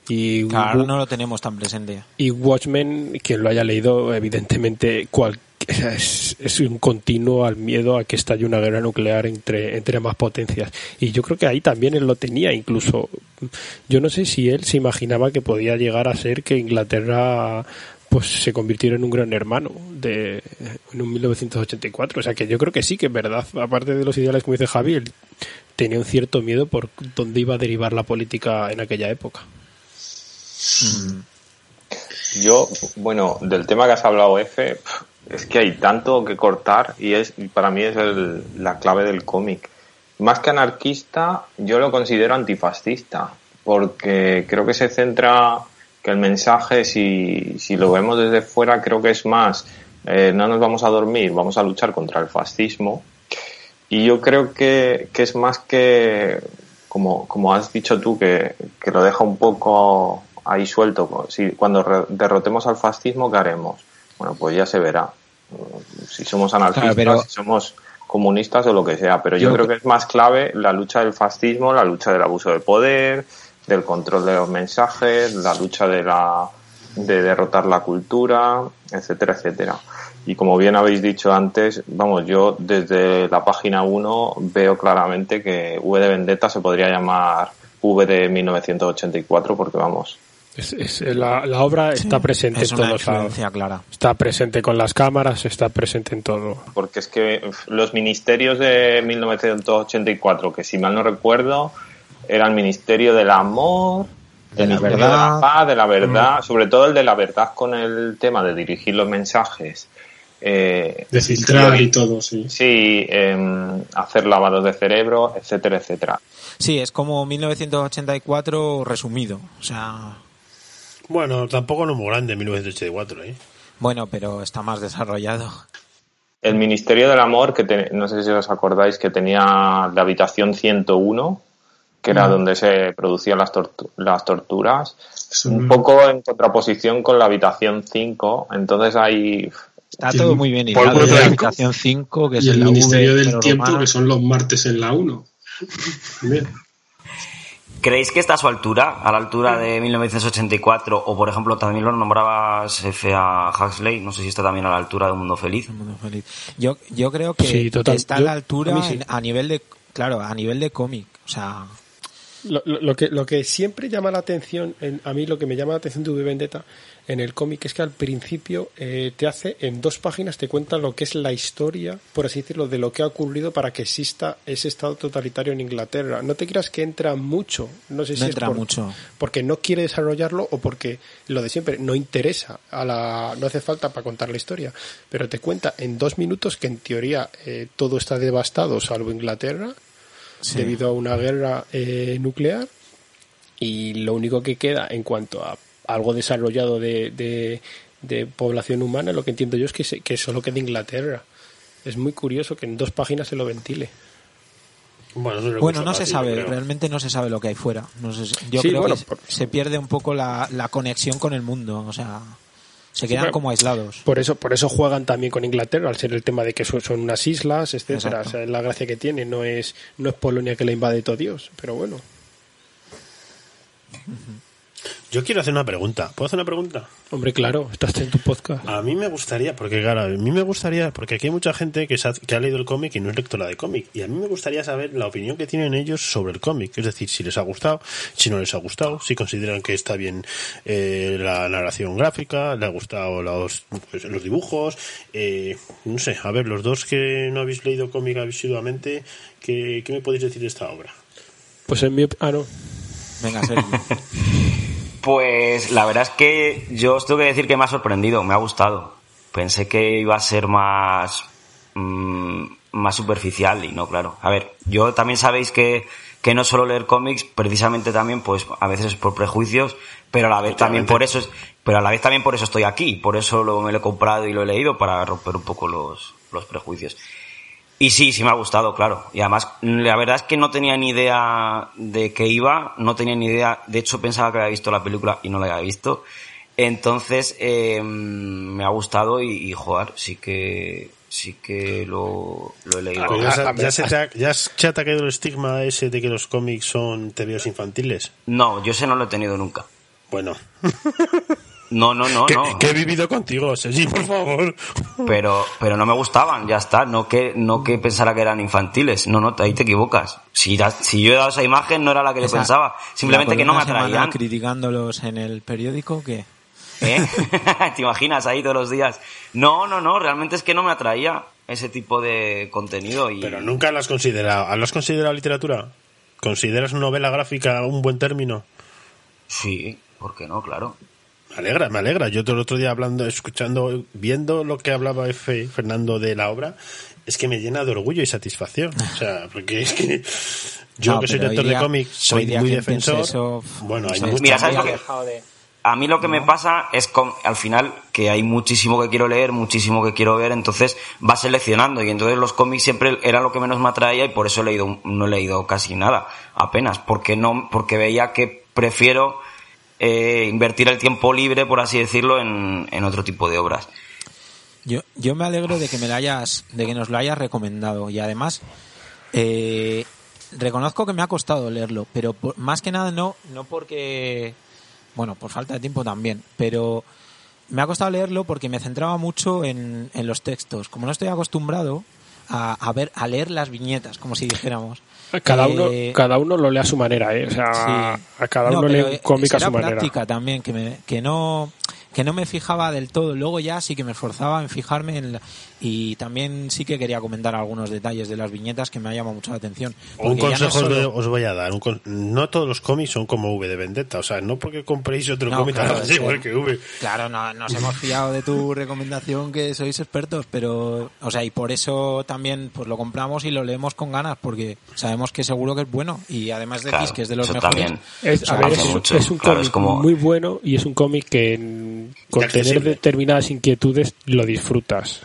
y Claro, no lo tenemos tan presente. y Watchmen, quien lo haya leído, evidentemente cual- es, es un continuo al miedo a que estalle una guerra nuclear entre, entre ambas potencias. Y yo creo que ahí también él lo tenía, incluso. Yo no sé si él se imaginaba que podía llegar a ser que Inglaterra pues se convirtiera en un gran hermano de en un 1984 o sea que yo creo que sí que es verdad aparte de los ideales como dice Javi él tenía un cierto miedo por dónde iba a derivar la política en aquella época. Yo, bueno, del tema que has hablado, F, es que hay tanto que cortar y es para mí es el- la clave del cómic. Más que anarquista, yo lo considero antifascista, porque creo que se centra que el mensaje, si, si lo vemos desde fuera, creo que es más, eh, no nos vamos a dormir, vamos a luchar contra el fascismo. Y yo creo que, que es más que, como, como has dicho tú, que, que lo deja un poco ahí suelto. Si, cuando re- derrotemos al fascismo, ¿qué haremos? Bueno, pues ya se verá. Si somos anarquistas, Claro, pero- si somos comunistas o lo que sea, pero yo, Yo creo que es más clave la lucha del fascismo, la lucha del abuso de poder, del control de los mensajes, la lucha de la de derrotar la cultura, etcétera, etcétera. Y como bien habéis dicho antes, vamos, yo desde la página 1 veo claramente que V de Vendetta se podría llamar V de 1984 porque vamos, Es- es- la, la obra está presente es en influencia clara. Está presente con las cámaras, está presente en todo. porque es que los ministerios de 1984, que si mal no recuerdo, era el Ministerio del Amor, De el la Ministerio de verdad. la paz, de la verdad, sobre todo el de la verdad con el tema de dirigir los mensajes. Eh, De filtrar y todo, sí. Sí, em, hacer lavados de cerebro, etcétera, etcétera. Sí, es como 1984 resumido. O sea, Bueno, tampoco no muy grande, 1984, ¿eh? bueno, pero está más desarrollado. El Ministerio del Amor, que te- no sé si os acordáis, que tenía la habitación 101, que era donde se producían las, tortu- las torturas, Eso un poco en contraposición con la habitación 5. Entonces hay. Está todo muy bien polvo hilado. blanco. La habitación 5, que es y el la Ministerio V, del Tiempo, que son los martes en la 1. Bien. ¿Creéis que está a su altura, a la altura de 1984, o por ejemplo también lo nombrabas F.A. Huxley, no sé si está también a la altura de Un Mundo Feliz? Mundo feliz. Yo, yo creo que Sí, total. está a la altura a sí. a nivel de, claro, a nivel de cómic. O sea, Lo, lo- lo que, lo que siempre llama la atención, en- a mí lo que me llama la atención de V Vendetta en el cómic es que al principio eh, te hace, en dos páginas te cuenta lo que es la historia, por así decirlo, de lo que ha ocurrido para que exista ese estado totalitario en Inglaterra. No te creas que entra mucho, no sé si No es entra por- mucho. porque no quiere desarrollarlo o porque lo de siempre no interesa, a la, no hace falta para contar la historia, pero te cuenta en dos minutos que en teoría eh, todo está devastado salvo Inglaterra sí. debido a una guerra eh, nuclear y lo único que queda en cuanto a algo desarrollado de, de, de población humana, lo que entiendo yo es que, se- que solo queda Inglaterra. Es muy curioso que en dos páginas se lo ventile. Bueno, no, Bueno, se sabe, creo. realmente no se sabe lo que hay fuera. No se- yo Sí, creo bueno, que por- se pierde un poco la, la conexión con el mundo. O sea, se quedan como aislados. Por eso, por eso juegan también con Inglaterra, al ser el tema de que son, son unas islas, etcétera. O sea, es la gracia que tiene, no es, no es Polonia que la invade todo Dios, pero bueno. Yo quiero hacer una pregunta. ¿Puedo hacer una pregunta? Hombre, claro, estás en tu podcast. A mí me gustaría, porque claro, a mí me gustaría, porque aquí hay mucha gente que, se ha, que ha leído el cómic y no es lectora de cómic, y a mí me gustaría saber la opinión que tienen ellos sobre el cómic, es decir, si les ha gustado, si no les ha gustado, si consideran que está bien eh, la narración gráfica, les ha gustado los, pues, los dibujos, eh, no sé, a ver, los dos que no habéis leído cómic asiduamente, ¿qué, ¿qué me podéis decir de esta obra? Pues en mi ah, no. Venga, Sergio. Pues la verdad es que yo os tengo que decir que me ha sorprendido, me ha gustado. Pensé que iba a ser más, mm, más superficial y no, claro. A ver, yo también sabéis que, que no solo leer cómics, precisamente también, pues a veces es por prejuicios, pero a la vez también por eso es, pero a la vez también por eso estoy aquí, por eso lo, me lo he comprado y lo he leído para romper un poco los, los prejuicios. Y sí, sí me ha gustado, claro. Y además, la verdad es que no tenía ni idea de qué iba, no tenía ni idea, de hecho pensaba que había visto la película y no la había visto. Entonces, eh, me ha gustado y, y joder, sí que, sí que lo, lo he leído. Pues ya, se- ya se te ha, ya se te ha caído el estigma ese de que los cómics son tebeos infantiles. No, yo ese no lo he tenido nunca. Bueno, No, no, no, que, no. que he vivido contigo, Sergi, por favor. Pero, pero no me gustaban, ya está. No que, no que pensara que eran infantiles. No, no, ahí te equivocas. Si, da- si yo he dado esa imagen, no era la que le pensaba. Simplemente que no me atraían. criticándolos en el periódico, que ¿Eh? ¿Te imaginas ahí todos los días? No, no, no, realmente es que no me atraía ese tipo de contenido y Pero nunca lo has considerado. ¿Lo has considerado literatura? ¿Consideras novela gráfica un buen término? sí, ¿por qué no? Claro. Me alegra, me alegra. Yo todo el otro día hablando, escuchando, viendo lo que hablaba F. Fernando de la obra, es que me llena de orgullo y satisfacción. O sea, porque es que yo No, que soy lector de cómics, soy muy defensor. eso, bueno, hay Mira, ¿sabes lo que- dejado de- A mí lo que me pasa es con, al final que hay muchísimo que quiero leer, muchísimo que quiero ver, entonces va seleccionando y entonces los cómics siempre era lo que menos me atraía y por eso he leído, no he leído casi nada, apenas, porque no, porque veía que prefiero eh, invertir el tiempo libre, por así decirlo, en, en otro tipo de obras. Yo, yo me alegro de que me lo hayas, de que nos lo hayas recomendado y además eh, reconozco que me ha costado leerlo, pero por- más que nada no, no porque, bueno, por falta de tiempo también, pero me ha costado leerlo porque me centraba mucho en, en los textos. Como no estoy acostumbrado a, a ver, a leer las viñetas, como si dijéramos. Cada eh, uno, cada uno lo lee a su manera, ¿eh? O sea, Sí. a cada No, uno lee pero, un eh, cómic a su manera. práctica también, que, me, que no que no me fijaba del todo. Luego ya sí que me esforzaba en fijarme en la- y también sí que quería comentar algunos detalles de las viñetas que me ha llamado mucho la atención. Un no consejo solo- de- os voy a dar. un con- no todos los cómics son como V de Vendetta. O sea, no porque compréis otro No, cómic claro, es igual que- V. Claro, no, nos hemos fiado de tu recomendación que sois expertos, pero, o sea, y por eso también pues lo compramos y lo leemos con ganas, porque sabemos que seguro que es bueno y además decís Claro, que es de los mejores. también. Es, a ver, es, mucho. es un Claro, cómic es como- muy bueno y es un cómic que con tener accesible. determinadas inquietudes lo disfrutas.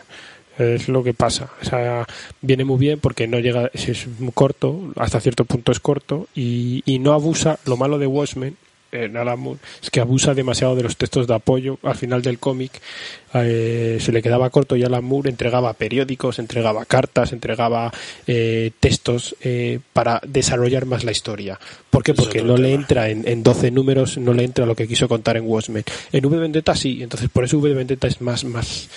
Es lo que pasa. O sea, viene muy bien porque no llega, es, es muy corto, hasta cierto punto es corto y, y no abusa. Lo malo de Watchmen en Alan Moore es que abusa demasiado de los textos de apoyo. Al final del cómic eh, se le quedaba corto y Alan Moore entregaba periódicos, entregaba cartas, entregaba eh, textos eh, para desarrollar más la historia. ¿Por qué? Porque no le entra en, en 12 números, no le entra lo que quiso contar en Watchmen. En V de Vendetta sí, entonces por eso V de Vendetta es más, más,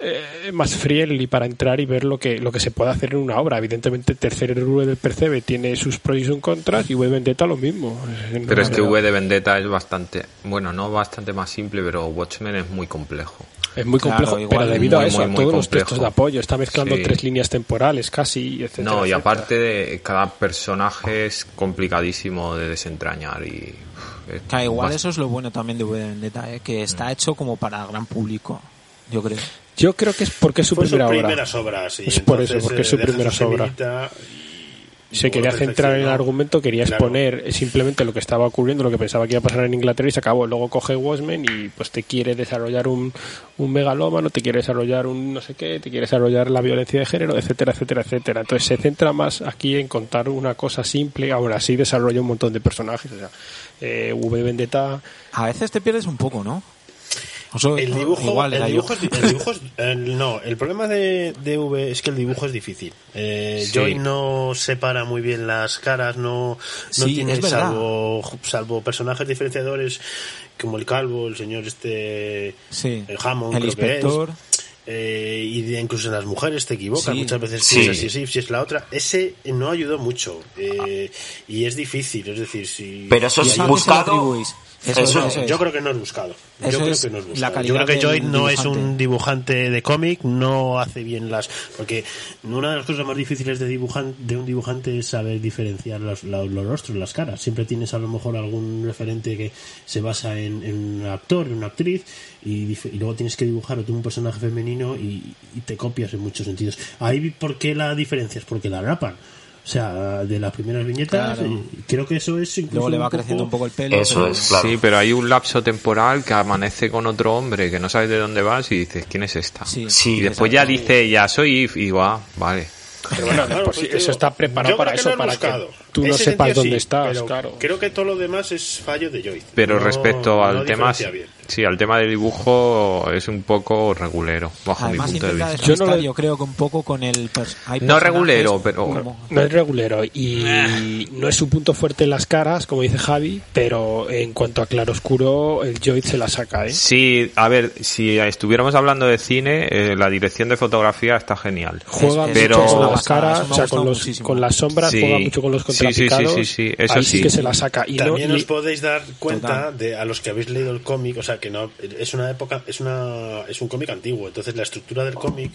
eh, más friendly para entrar y ver lo que, lo que se puede hacer en una obra. Evidentemente, Tercer Héroe del Percebe tiene sus pros y sus contras y V de Vendetta lo mismo. Pero es que V de Vendetta es bastante, bueno, no bastante más simple, pero Watchmen es muy complejo. Es muy Claro, complejo, igual pero debido muy, a eso, muy, a todos los textos de apoyo, está mezclando Sí. tres líneas temporales casi, etcétera, No, y etcétera. aparte de cada personaje es complicadísimo de desentrañar y es igual eso es lo bueno también de V de Vendetta, ¿eh? que está hecho como para gran público, yo creo. Yo creo que es porque es su Fue primera obra. primeras obras. sí. Es por eso, porque es eh, su deja primera obra. semillita y- se quería centrar en el argumento, quería Claro. exponer simplemente lo que estaba ocurriendo, lo que pensaba que iba a pasar en Inglaterra y se acabó. Luego coge Watchmen y pues te quiere desarrollar un, un megalómano, te quiere desarrollar un no sé qué, te quiere desarrollar la violencia de género, etcétera, etcétera, etcétera. Entonces se centra más aquí en contar una cosa simple, aún así desarrolla un montón de personajes. O sea, eh, V de Vendetta A veces te pierdes un poco, ¿no? El dibujo, igual el dibujo, es, el dibujo es- el- no, el problema de, de V es que el dibujo es difícil. Eh, Sí. Joy no separa muy bien las caras, no, no Sí, tiene salvo, salvo personajes diferenciadores como el calvo, el señor este, Sí. el Hammond, El creo que es. Eh, y de- incluso en las mujeres te equivocas, Sí. muchas veces Sí. piensas si sí, si es la otra. Ese no ayudó mucho eh, y es difícil, es decir, si. Pero eso es ¿Eso a hay- qué se lo buscado. Eso, Eso- eso es. yo creo que no es buscado. Eso yo creo es que no es buscado. Yo creo que Joy no es un dibujante de cómic, no hace bien las. Porque una de las cosas más difíciles de, dibujan, de un dibujante es saber diferenciar los, los rostros, las caras. Siempre tienes a lo mejor algún referente que se basa en, en un actor, en una actriz, y, luego tienes que dibujar otro un personaje femenino y, y te copias en muchos sentidos. Ahí, ¿por qué la diferencia? Es porque la rapan. O sea, de las primeras viñetas, Claro. eh, creo que eso es incluso Luego le un va poco- creciendo un poco el pelo. Eso pero- es, claro. Sí, pero hay un lapso temporal que amanece con otro hombre que no sabes de dónde vas y dices, ¿quién es esta? Sí. Sí, y después ya dice, ya soy If, y va, vale. Pero bueno, Claro, pues pues eso digo, está preparado para eso, para buscado. que tú no sepas dónde sí, estás, pero claro. Creo que todo lo demás es fallo de Joy. Pero No- respecto al no tema, bien. Sí, al tema del dibujo es un poco regulero, bajo Además mi punto de vista. Yo no lo- creo que un poco con el... pers- hay No regulero, pero- como- No es regulero y no es su punto fuerte en las caras, como dice Javi, pero en cuanto a claroscuro, el Joyd se la saca, ¿eh? Sí, a ver, si estuviéramos hablando de cine, eh, la dirección de fotografía está genial. Juega Es- pero- mucho con las caras, o sea, con, los, con las sombras, Sí. juega mucho con los Sí, sí, sí, contrapicados. sí, sí, eso Ahí sí. sí. que se la saca. Y no- También y- os podéis dar cuenta Total. de a los que habéis leído el cómic, o sea que no es una época, es una es un cómic antiguo, entonces la estructura del cómic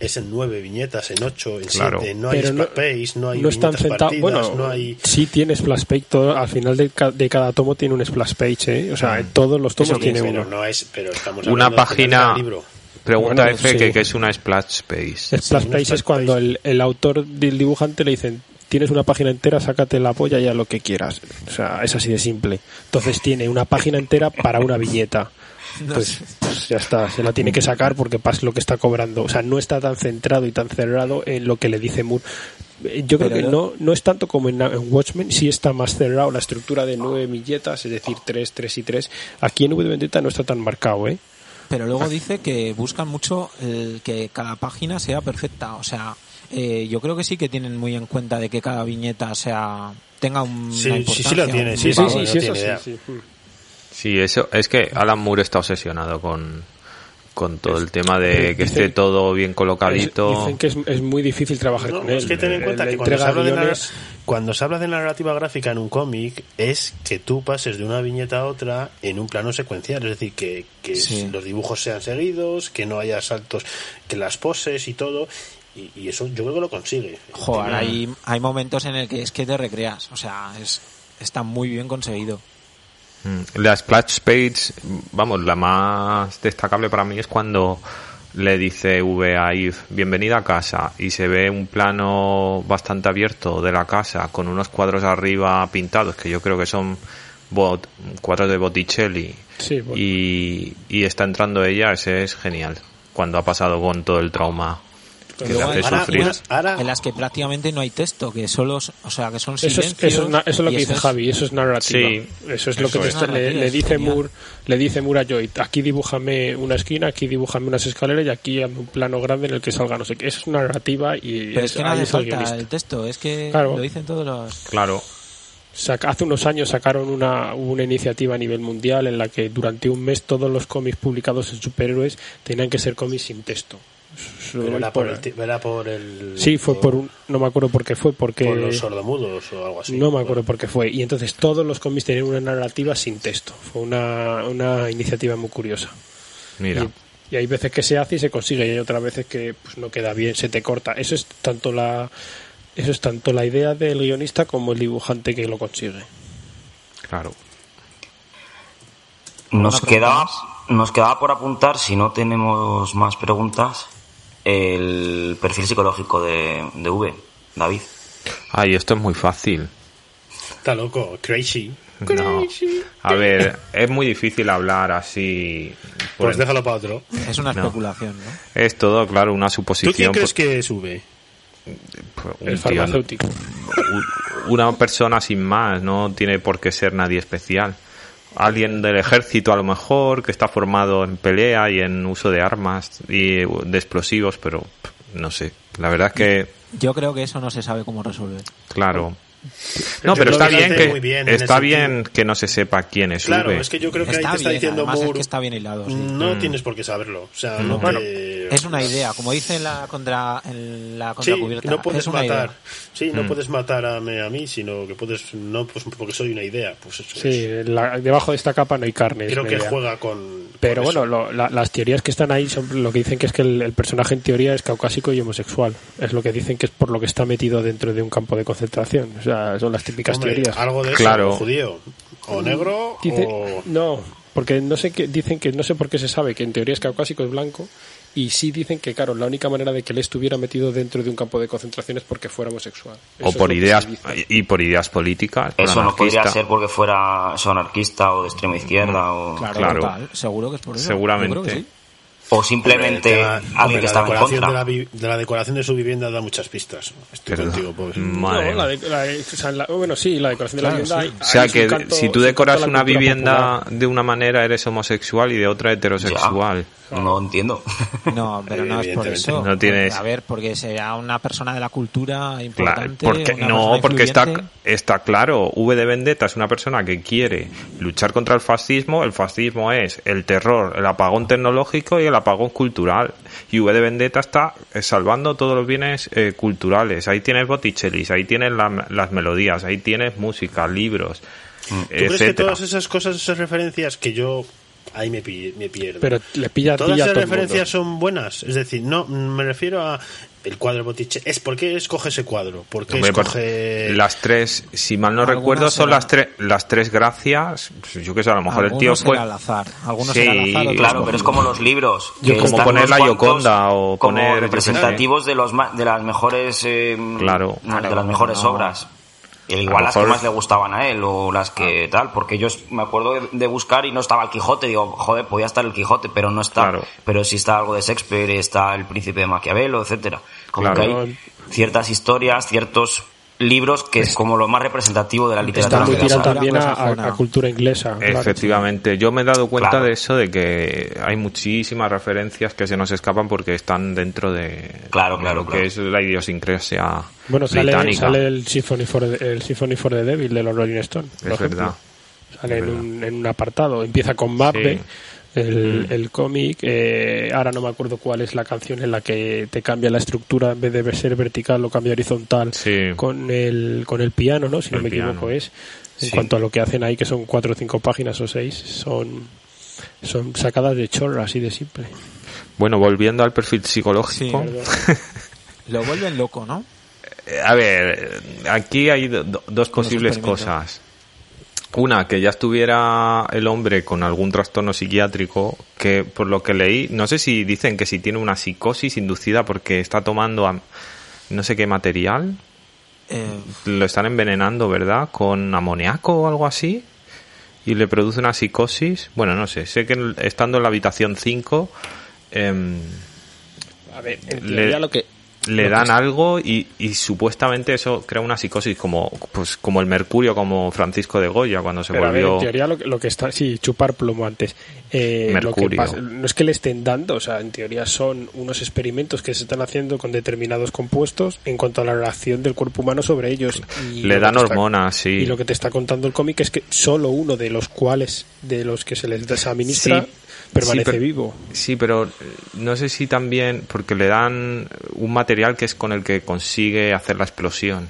es en nueve viñetas, en ocho, en Claro. siete, no hay pero no, splash page, no hay no están viñetas centrados. partidas, Bueno, no hay sí tiene splash page. todo- al final de, ca- de cada tomo tiene un splash page, ¿eh? O sea, en todos los tomos tiene uno. no es, pero estamos Una de página, libro. pregunta Bueno, F sí. que, que es una splash space. Splash page splash es cuando page. el, el autor del dibujante le dicen tienes una página entera, sácate la polla ya lo que quieras. O sea, es así de simple. Entonces tiene una página entera para una viñeta. Pues ya está, se la tiene que sacar porque pasa lo que está cobrando. O sea, no está tan centrado y tan cerrado en lo que le dice Moore. Eh, Yo creo Pero que no, no es tanto como en, en Watchmen, sí está más cerrado la estructura de nueve viñetas, es decir, tres, tres y tres. Aquí en V de Vendetta no está tan marcado, ¿eh? pero luego dice que buscan mucho el que cada página sea perfecta. O sea, eh, yo creo que sí que tienen muy en cuenta de que cada viñeta sea tenga un, Sí, sí, sí tiene, un sí, Sí, sí, sí, tiene eso sí, idea. sí. Sí, eso es que Alan Moore está obsesionado con, con todo el tema de que Dicen- esté todo bien colocadito. Dicen que es, es muy difícil trabajar No, con él. es que ten en cuenta le que cuando se, habla de guiones- cuando se habla de narrativa gráfica en un cómic es que tú pases de una viñeta a otra en un plano secuencial, es decir, que, que Sí. los dibujos sean seguidos, que no haya saltos, que las poses y todo, y, y eso yo creo que lo consigue. Joder, hay, hay momentos en el que es que te recreas. O sea, es, está muy bien conseguido. La splash page, vamos, la más destacable para mí es cuando le dice V a Eve, bienvenida a casa, y se ve un plano bastante abierto de la casa con unos cuadros arriba pintados, que yo creo que son bot- cuadros de Botticelli, Sí, bueno. y, y está entrando ella, ese es genial, cuando ha pasado con todo el trauma que le Luego hace hay ahora- sufrir. unas ahora- en las que prácticamente no hay texto, que solo, o sea, que son Eso es, silencios. eso, es, na- eso es lo que dice es- Javi, eso es narrativa. Sí, eso es lo que te está- le, dice genial. Moore, le dice Moore a Joy, aquí dibújame una esquina, aquí dibújame unas escaleras y aquí un plano grande en el que salga no sé qué. Eso es narrativa y Pero es que no hace falta el texto, es que Claro. lo dicen todos los... Claro, Saca- hace unos años sacaron una, una iniciativa a nivel mundial en la que durante un mes todos los cómics publicados en superhéroes tenían que ser cómics sin texto. Pero era por- por el, ti- era por el sí, fue por un, no me acuerdo por qué fue, porque por los sordomudos o algo así. no me acuerdo por qué fue. Y entonces todos los cómics tenían una narrativa sin texto. Fue una, una iniciativa muy curiosa. mira. Y, y hay veces que se hace y se consigue y hay otras veces que pues, no queda bien, se te corta. Eso es tanto la eso es tanto la idea del guionista como el dibujante que lo consigue. Claro. Nos ¿Alguna pregunta quedaba, nos quedaba por apuntar, si no tenemos más preguntas, el perfil psicológico de, de V, David. Ay, esto es muy fácil. Está loco, crazy. No. A ver, es muy difícil hablar así. Pues déjalo para otro. Es una especulación, ¿no? Es todo, claro, una ¿Tú quién suposición. crees pues, que sube? pues, un El farmacéutico. una persona sin más, no tiene por qué ser nadie especial. Alguien del ejército a lo mejor, que está formado en pelea y en uso de armas y de explosivos, pero no sé. La verdad es que, Yo creo que eso no se sabe cómo resolver. claro. No, pero está bien que muy bien en está bien que no se sepa quién es Claro, es que yo creo que Está ahí te está bien, diciendo es que está bien hilado, sí. no Mm. tienes por qué saberlo. O sea, no Bueno, te... Es una idea, como dice en la, contra, en la Sí, contracubierta. no puedes es una matar. idea. Sí, Mm. no puedes matar a mí, a mí, sino que puedes no pues porque soy una idea, pues eso Sí, es. la- debajo de esta capa no hay carne. Creo que idea. juega con Pero con bueno, lo- la- las teorías que están ahí son lo que dicen que es que el, el personaje en teoría es caucásico y homosexual. Es lo que dicen que es por lo que está metido dentro de un campo de concentración. O sea, son las típicas Hombre, teorías. algo de eso, Claro. o judío o negro Dice- o No, porque no sé qué dicen que no sé por qué se sabe que en teoría es caucásico es blanco y sí dicen que claro la única manera de que él estuviera metido dentro de un campo de concentración es porque fuera homosexual. o Eso por que ideas y por ideas políticas. por Eso no podría ser porque fuera eso, anarquista o de extrema izquierda o, Claro, Claro. total, seguro que es por eso. Seguramente. O simplemente Hombre, tema- alguien hombre, que la estaba en decoración contra. de la, de la decoración de su vivienda da muchas pistas. Estoy contigo, pues. Madre No, la de- la o sea, la- bueno, sí, la decoración de la Claro, vivienda. sí. hay- O sea que canto- si tú decoras la una vivienda popular. de una manera eres homosexual y de otra heterosexual. No entiendo. No, pero no es por eso. No tienes- A ver, porque sea una persona de la cultura Claro, importante. porque, no, porque está, está claro, V de Vendetta es una persona que quiere luchar contra el fascismo, el fascismo es el terror, el apagón tecnológico y el apagón cultural. Y V de Vendetta está eh, salvando todos los bienes eh, culturales. Ahí tienes Botticelli, ahí tienes la- las melodías, ahí tienes música, libros, ¿Tú crees que todas esas cosas, esas referencias que yo ahí me, pi- me pierdo? Pero le pilla, Todas pilla todo mundo. referencias son buenas. Es decir, no me refiero a el cuadro Botticelli. Es por qué escoge ese cuadro. ¿Por qué Hombre, por- escoge las tres, si mal no Algunas recuerdo, son será- las tres, las tres gracias. Yo que sé, a lo mejor el tío fue. al azar. Algunos Sí, al azar, Claro, pero es como los libros. Yo que como están poner la Gioconda o como poner, qué representativos de los ma- de las mejores eh, Claro. de las mejores no. obras. Igual las que más le gustaban a él o las que tal, porque yo me acuerdo de, de buscar y no estaba el Quijote, digo, joder, podía estar el Quijote, pero no está. Claro. Pero sí está algo de Shakespeare, está el Príncipe de Maquiavelo, etcétera. Como Claro. que hay ciertas historias, ciertos libros que es como lo más representativo de la Está literatura muy inglesa. tirado también a, a- cultura inglesa. claro. Efectivamente, yo me he dado cuenta Claro. de eso, de que hay muchísimas referencias que se nos escapan porque están dentro de, Claro, de claro, lo claro. que es la idiosincrasia Bueno, sale, británica. sale el, Symphony for the, el Symphony for the Devil de los Rolling Stones. es verdad. Sale es en verdad. un, en un apartado. Empieza con Mappe, Sí. El, Mm. el cómic. eh, ahora no me acuerdo cuál es la canción en la que te cambia la estructura. En vez de ser vertical, lo cambia horizontal Sí. con, el, con el piano, ¿no? Si no me piano. equivoco es. En Sí. cuanto a lo que hacen ahí, que son cuatro o cinco páginas o seis, son, son sacadas de chorro, así de simple. Bueno, volviendo al perfil psicológico. Sí. Lo vuelven loco, ¿no? Eh, A ver, aquí hay do- do- dos posibles cosas. Una, que ya estuviera el hombre con algún trastorno psiquiátrico, que por lo que leí, no sé si dicen que si tiene una psicosis inducida porque está tomando no sé qué material, Eh, lo están envenenando, ¿verdad? Con amoníaco o algo así, y le produce una psicosis. Bueno, no sé, sé que estando en la habitación 5, em, A ver, en Le- lo que, le dan algo y, y supuestamente eso crea una psicosis como pues como el mercurio como Francisco de Goya cuando se Pero a ver, volvió en teoría lo que, lo que está, sí, chupar plomo antes. Eh, lo que Mercurio. pasa- no es que le estén dando, o sea, en teoría son unos experimentos que se están haciendo con determinados compuestos en cuanto a la relación del cuerpo humano sobre ellos. Y le dan está- hormonas sí Y lo que te está contando el cómic es que solo uno de los cuales, de los que se les administra, Sí, permanece sí, pero- vivo. sí pero eh, no sé si también porque le dan un material que es con el que consigue hacer la explosión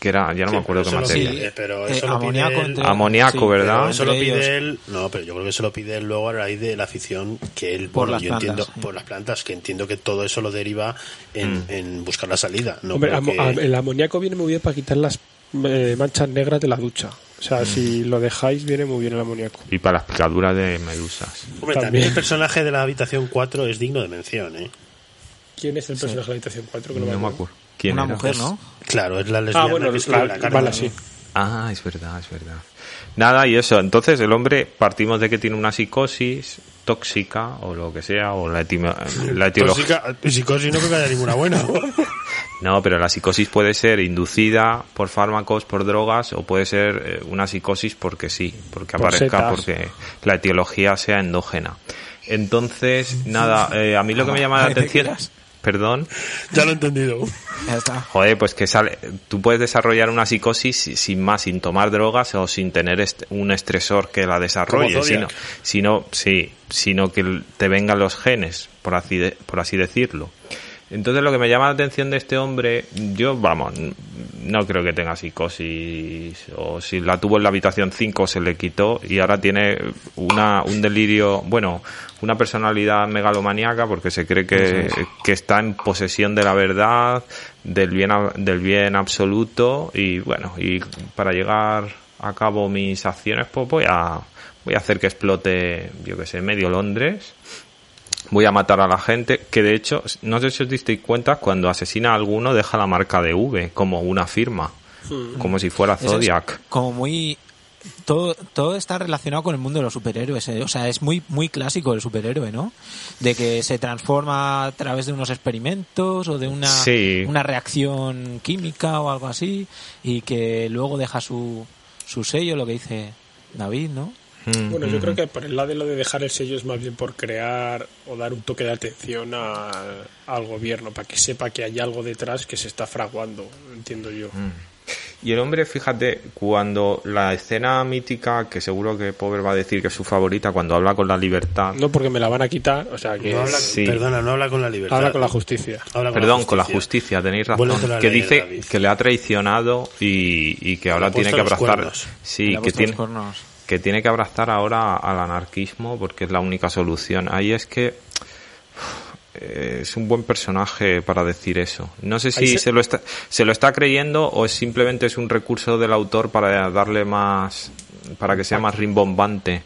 que era ya no Sí, me acuerdo qué material pide- Sí, pero eh, eso pide amoníaco él- entre- Amoníaco, sí, ¿verdad? Pero eso lo pide ellos. él, no, pero yo creo que eso lo pide él luego a raíz de la afición que él Por bueno, las yo plantas, entiendo sí. por las plantas, que entiendo que todo eso lo deriva en, Mm. en buscar la salida. No Hombre, que- el amoníaco viene muy bien para quitar las eh, manchas negras de la ducha. O sea, si lo dejáis, viene muy bien el amoníaco. y para las picaduras de medusas Hombre, también. también el personaje de la habitación 4 es digno de mención, ¿eh? ¿Quién es el personaje de la habitación 4? Que no, no me acuerdo quién una era? mujer, ¿no? Claro, es la lesbiana Ah, bueno, que la, la vale, sí. Ah, es verdad, es verdad. Nada, y eso. Entonces el hombre partimos de que tiene una psicosis tóxica o lo que sea, o la, la etiología. Tóxica- psicosis no creo que haya ninguna buena. No, pero la psicosis puede ser inducida por fármacos, por drogas, o puede ser eh, una psicosis porque sí, porque Por aparezca, setas. porque la etiología sea endógena. Entonces, nada, eh, a mí lo que me llama la Ay, ¿te atención. Perdón. ya lo he entendido. Ya está. Joder, pues que sale, tú puedes desarrollar una psicosis si- sin más, sin tomar drogas o sin tener est- un estresor que la desarrolle, sino, sino, sí, sino que te vengan los genes, por así, de- por así decirlo. Entonces lo que me llama la atención de este hombre, yo, vamos, no creo que tenga psicosis, o si la tuvo en la habitación 5 se le quitó y ahora tiene una, un delirio, bueno, una personalidad megalomaníaca porque se cree que, que está en posesión de la verdad, del bien, del bien absoluto y bueno, y para llegar a cabo mis acciones pues voy a, voy a hacer que explote, yo que sé, medio Londres voy a matar a la gente, que de hecho, no sé si os disteis cuenta, cuando asesina a alguno deja la marca de V como una firma, como si fuera es Zodiac. como muy todo todo está relacionado con el mundo de los superhéroes eh. o sea es muy muy clásico el superhéroe no de que se transforma a través de unos experimentos o de una Sí. una reacción química o algo así y que luego deja su su sello lo que dice David no Bueno, yo mm. creo que por el lado de lo de dejar el sello es más bien por crear o dar un toque de atención a- al gobierno, para que sepa que hay algo detrás que se está fraguando, entiendo yo. Y el hombre, fíjate, cuando la escena mítica, que seguro que Pobre va a decir que es su favorita, cuando habla con la libertad, No porque me la van a quitar, o sea que No habla, Sí. Perdona, no habla con la libertad. habla con la justicia. Habla perdón, con la justicia, tenéis razón, que dice David. que le ha traicionado y, y que ahora tiene que abrazar, cuernos. sí, que tiene, los. Que tiene que abrazar ahora al anarquismo porque es la única solución. Ahí es que eh, es un buen personaje para decir eso. No sé si se... se- lo está se lo está creyendo o simplemente es un recurso del autor para darle más para que sea más rimbombante.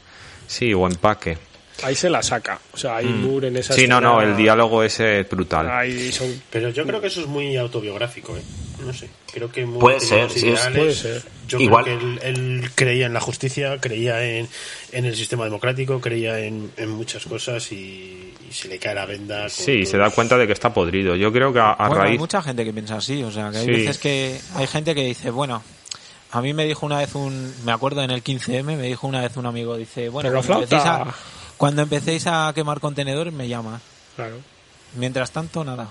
Sí, o empaque. Ahí se la saca, o sea, hay Moore en esa Mm. Sí, no, no, el diálogo ese es brutal. Ahí son Pero yo creo que eso es muy autobiográfico, ¿eh? No sé, creo que muy Puede ser, sí, es- puede ser. Yo Igual- creo que él, él creía en la justicia, creía en, en el sistema democrático, creía en, en muchas cosas y, y se le cae la venda. Sí, se da cuenta de que está podrido. Yo creo que a, a Bueno, hay raíz... mucha gente que piensa así, o sea, que hay Sí. veces que hay gente que dice, bueno, a mí me dijo una vez un, me acuerdo en el 15M, me dijo una vez un amigo, dice, bueno, Pero cuando flauta. empecéis, a, cuando empecéis a quemar contenedores me llamas. Claro. Mientras tanto, nada.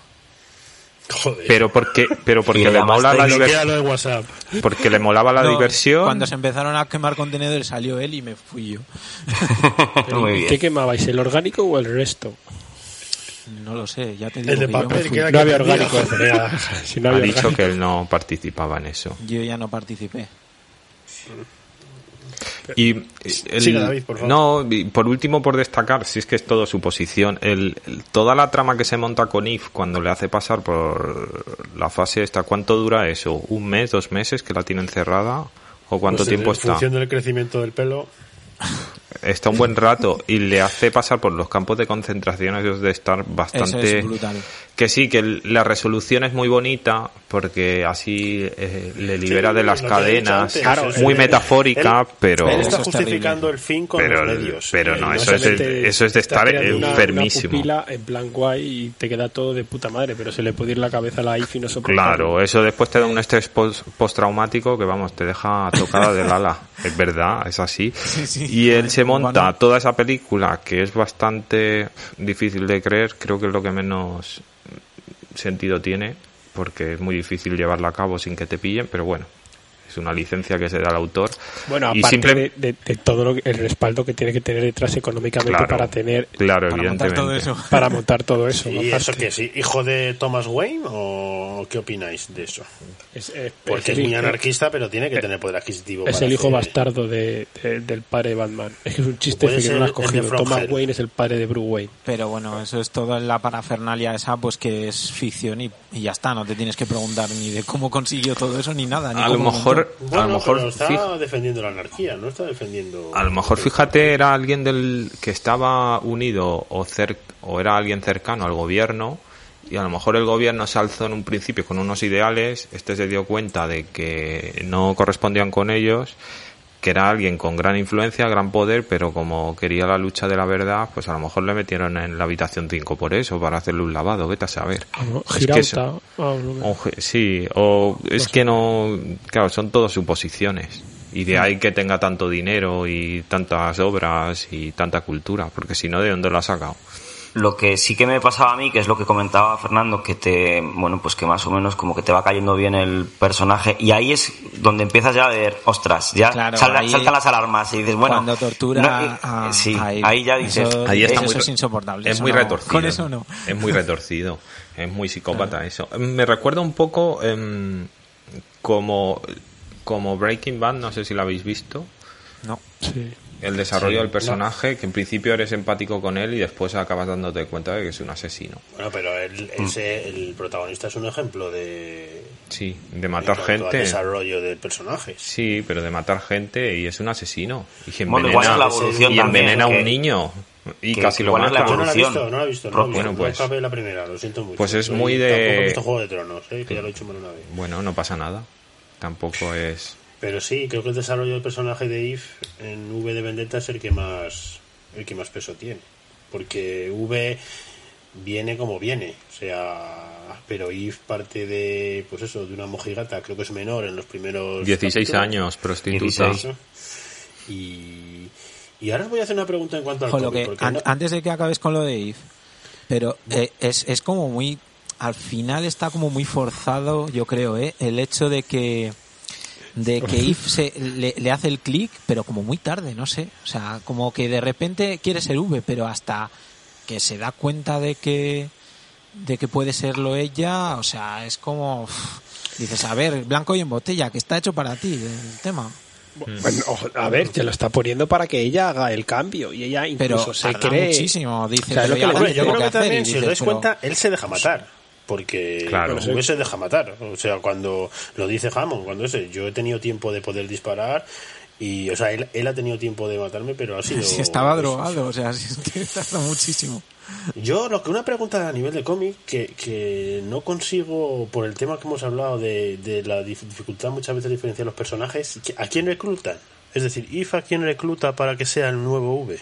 Joder. Pero porque, pero porque le mola la diversión. Porque le molaba la No, diversión. Cuando se empezaron a quemar contenedores salió él y me fui yo. Muy ¿Y bien. ¿Qué quemabais, el orgánico o el resto? No lo sé, ya te digo El de que yo me papel, fui. que No había orgánico. tenía- si no ha dicho orgánico. que él no participaba en eso. Yo ya no participé. Y el- Siga, David, por favor. no, y por último por destacar, si es que es todo su posición, el, el- toda la trama que se monta con If cuando le hace pasar por la fase esta, ¿cuánto dura eso? ¿Un mes, dos meses que la tiene encerrada? ¿O cuánto Pues tiempo en está? función del crecimiento del pelo. Está un buen rato y le hace pasar por los campos de concentración, eso es de estar Eso bastante... es brutal. Que sí, que la resolución es muy bonita porque así eh, le libera Sí, de las cadenas, Claro, es- muy él- metafórica, él- pero... Él está Eso es justificando el fin con Pero- los medios. pero no, eso es eso es de estar una- enfermísimo. Una pupila en plan guay y te queda todo de puta madre, pero se le puede ir la cabeza a la IF y no. Claro, eso después te da un estrés post- postraumático que vamos, te deja tocada del ala. Es verdad, es así. sí. Y él se monta toda esa película que es bastante difícil de creer, creo que es lo que menos sentido tiene, porque es muy difícil llevarla a cabo sin que te pillen, pero bueno, es una licencia que se da al autor. Bueno, Y aparte simple- de, de- de todo lo que- el respaldo que tiene que tener detrás económicamente Claro, para tener Claro, Para montar evidentemente. todo eso. para montar todo eso. ¿Y aparte. eso qué es? ¿Hijo de Thomas Wayne o qué opináis de eso? Es, es- Porque es muy anarquista, pero tiene que tener poder adquisitivo. Es el hijo hacer- bastardo de, de- del padre de Batman. Es que es un chiste que no lo has cogido. Thomas Hell. Wayne es el padre de Bruce Wayne. Pero bueno, eso es toda la parafernalia esa, pues que es ficción y, y ya está. No te tienes que preguntar ni de cómo consiguió todo eso ni nada. Ni A lo cómo mejor, a lo mejor, pero está defendiendo la anarquía, no está defendiendo... a lo mejor fíjate era alguien del que estaba unido o cer o era alguien cercano al gobierno y a lo mejor el gobierno se alzó en un principio con unos ideales, este se dio cuenta de que no correspondían con ellos, que era alguien con gran influencia, gran poder, pero como quería la lucha de la verdad, pues a lo mejor le metieron en la habitación 5 por eso, para hacerle un lavado, vete a saber. Es que Girauta. eso- ah, no, o sí, o es que no, claro, son todas suposiciones. Y de ahí que tenga tanto dinero y tantas obras y tanta cultura, porque si no, ¿de dónde lo ha sacado? Lo que sí que me pasaba a mí, que es lo que comentaba Fernando, que te, bueno, pues que más o menos como que te va cayendo bien el personaje y ahí es donde empiezas ya a ver, ostras, ya Claro, ahí- saltan las alarmas y dices, bueno, Cuando tortura no, a- sí, ahí ya dices, Eso- Ahí está eso muy es insoportable. Es eso muy no- retorcido. Con eso no. Es muy retorcido. Es muy psicópata eso. Me recuerda un poco em, como, como Breaking Bad, no sé si lo habéis visto. No. sí. El desarrollo del personaje, que en principio eres empático con él y después acabas dándote cuenta de que es un asesino. Bueno, pero él- ese, el protagonista es un ejemplo de... Sí, de matar al gente. desarrollo del personaje. Sí, pero de matar gente y es un asesino. Y que Bueno, envenena, igual es la evolución y también, envenena a un que- niño y que casi lo es la mata. Yo no la he evolución. visto, no la he visto. No, he visto. Bueno, No pues- acabé la primera, lo siento mucho. pues es muy de- Tampoco he visto Juego de Tronos, ¿eh? que ya lo he hecho mal una vez. Bueno, no pasa nada. Tampoco es... Pero sí, creo que el desarrollo del personaje de Eve en V de Vendetta es el que más el que más peso tiene. Porque V viene como viene. O sea, pero Eve parte de, pues eso, de una mojigata, creo que es menor en los primeros 16 capítulos. años, prostituta. 16. Y, y ahora os voy a hacer una pregunta en cuanto al lo que, porque an- no- antes de que acabes con lo de Eve, pero eh, es, es como muy. Al final está como muy forzado, yo creo, ¿eh? El hecho de que. De que Eve se, le, le hace el clic, pero como muy tarde, no sé. O sea, como que de repente quiere ser V, pero hasta que se da cuenta de que. de que puede serlo ella, o sea, es como. dices, a ver, blanco y en botella, que está hecho para ti el tema. Bueno, a ver, te lo está poniendo para que ella haga el cambio y ella Pero incluso se tarda cree muchísimo, dice. O sea, es lo pero que yo creo que también, si os dais pero- cuenta, él se deja matar. Porque Claro. V se deja matar. O sea, cuando lo dice Hammond, cuando ese, yo he tenido tiempo de poder disparar Y, o sea, él, él ha tenido tiempo de matarme, pero ha sido... Si estaba pues, drogado, o sea, si es que tarda muchísimo. Yo, lo que una pregunta a nivel de cómic que, que no consigo, por el tema que hemos hablado de, de la dif- dificultad muchas veces de diferenciar los personajes, ¿a quién reclutan? Es decir, ¿IF a quién recluta para que sea el nuevo V?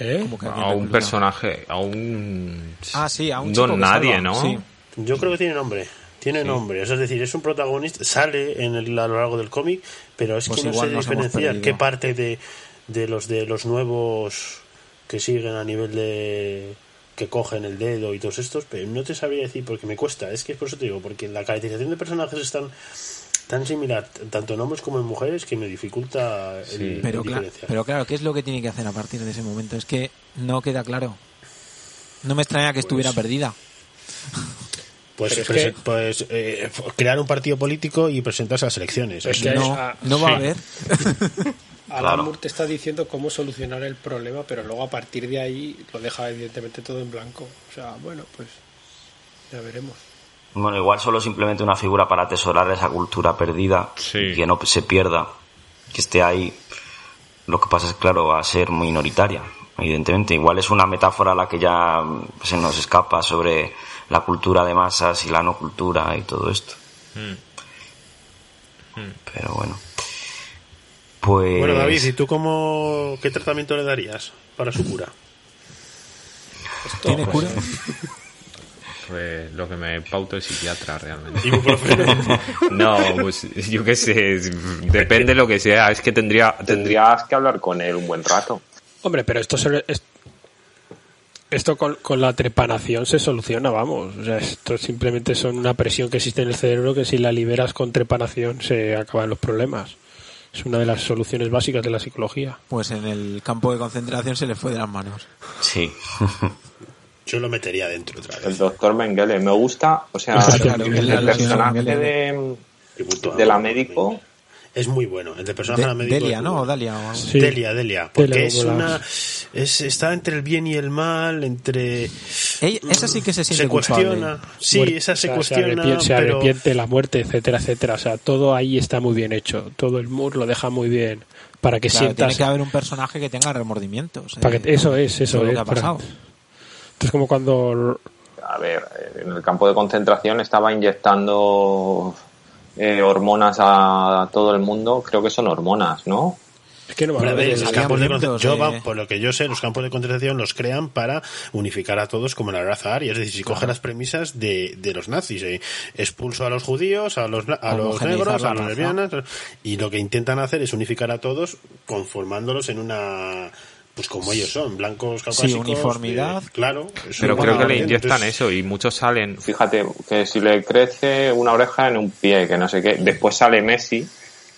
¿Eh? Como que aquí A un personaje, a un. Ah, sí, a un don chico que nadie, salva, ¿no? sí. Yo creo que tiene nombre. Tiene nombre. O sea, es decir, es un protagonista, sale en el, a lo largo del cómic, pero es Pues que no sé diferenciar qué parte de, de los de los nuevos que siguen a nivel de que cogen el dedo y todos estos, pero no te sabría decir porque me cuesta. Es que es por eso te digo, porque la caracterización de personajes es tan, similar, tanto en hombres como en mujeres, que me dificulta el, Sí. el Pero, pero claro, ¿qué es lo que tiene que hacer a partir de ese momento? Es que no queda claro. No me extraña que estuviera perdida. Pues, Pero es prese- que- pues eh, crear un partido político y presentarse a las elecciones. Es que No, a- no va sí. a haber. Alan Claro. Moore te está diciendo cómo solucionar el problema, pero luego a partir de ahí lo deja evidentemente todo en blanco. O sea, bueno, pues ya veremos. Bueno, igual solo simplemente una figura para atesorar esa cultura perdida Sí. y que no se pierda, que esté ahí. Lo que pasa es, claro, va a ser minoritaria, evidentemente. Igual es una metáfora a la que ya mm, se nos escapa sobre la cultura de masas y la no cultura y todo esto. Pero bueno. Pues. Bueno, David, ¿y tú cómo, qué tratamiento le darías para su cura? ¿Tiene cura? Pues lo que me pauto el psiquiatra realmente. No, pues yo qué sé, depende de lo que sea. Es que tendría, tendría Tendrías que hablar con él un buen rato. Hombre, pero esto se- es- esto con, con la trepanación se soluciona, vamos. O sea, esto simplemente son una presión que existe en el cerebro que si la liberas con trepanación se acaban los problemas. Es una de las soluciones básicas de la psicología. Pues en el campo de concentración se le fue de las manos. Sí. Yo lo metería dentro otra El vez. doctor Mengele. Me gusta, o sea, Claro, el, el- el- personaje el- de, de la médico. Es muy bueno. El de personaje De- la médico. Delia, ¿no? Dalia. o algo. Sí. Delia, Delia. Porque Delia, es una. Es, está entre el bien y el mal, entre. Ella- esa sí que se siente Se cuestiona. culpable. Sí, Muerte, esa o se sea, cuestiona. arrepiente, se arrepiente la muerte, etcétera, etcétera. O sea, todo ahí está muy bien hecho. Todo el mur lo deja muy bien. Para que Claro, tiene sientas. que haber un personaje que tenga remordimientos. para eh, que- eso es, eso es. lo que ha para- pasado. Es como cuando. A ver, eh, en el campo de concentración estaba inyectando eh, hormonas a todo el mundo. Creo que son hormonas, ¿no? Es que no Hombre, a de- los salían campos de miembros concentración, yo, va- por lo que yo sé, los campos de concentración los crean para unificar a todos como la raza aria. Es decir, si cogen las premisas de, de los nazis, eh, expulso a los judíos, a los, bla- a los negros, a los lesbianas, y lo que intentan hacer es unificar a todos conformándolos en una pues como ellos son, blancos caucásicos. uniformidad. eh, claro. es Pero creo que le inyectan Entonces, eso y muchos salen. Fíjate que si le crece una oreja en un pie, que no sé qué. Después sale Messi,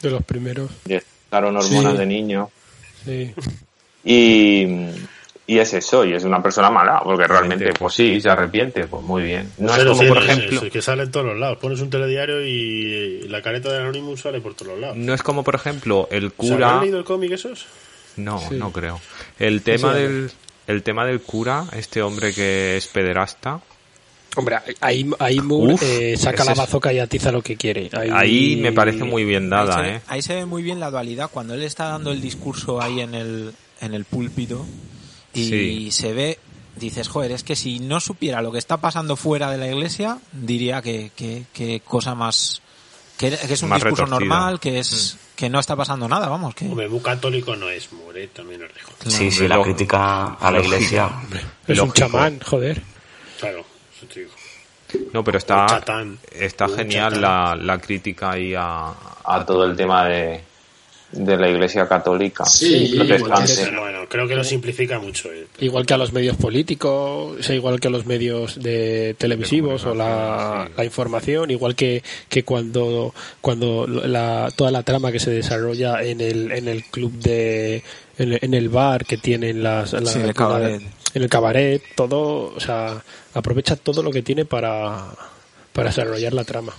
de los primeros. inyectaron hormonas Sí. de niño. Sí. Y, y es eso, y es una persona mala, porque realmente, pues sí, se arrepiente, pues muy bien. No es como, sí, por es- ejemplo, es que sale en todos los lados. Pones un telediario y la careta de Anonymous sale por todos los lados. No es como, por ejemplo, el cura. ¿Han leído el cómic esos? No, Sí. no creo. El tema Sí, del el tema del cura, este hombre que es pederasta, Hombre, ahí, ahí Moore Uf, eh, saca la es- bazooka y atiza lo que quiere. Ahí, ahí me parece muy bien Ahí se, dada, ¿eh? ahí se ve muy bien la dualidad cuando él está dando el discurso ahí en el, en el púlpito y Sí. se ve, dices, joder, es que si no supiera lo que está pasando fuera de la iglesia, diría que, que, que cosa más... Que, que es un Más discurso retorcida. normal, que es que no está pasando nada, vamos. que Hombre, muy católico no es, More, también os digo. Sí, sí, la lo- crítica a la iglesia. Es un lógico. chamán, joder. Claro, eso te digo. No, pero está está genial la, la crítica ahí a, a todo el tema de, de la iglesia católica Sí, protestante. Bueno, creo que lo simplifica mucho. eh. Igual que a los medios políticos, o sea, igual que a los medios de televisivos o la, la información, igual que, que cuando, cuando la, toda la trama que se desarrolla en el, en el club de, en, el- en el bar que tienen las, la- Sí, el cabaret. en el cabaret, todo, o sea, aprovecha todo lo que tiene para, para desarrollar la trama.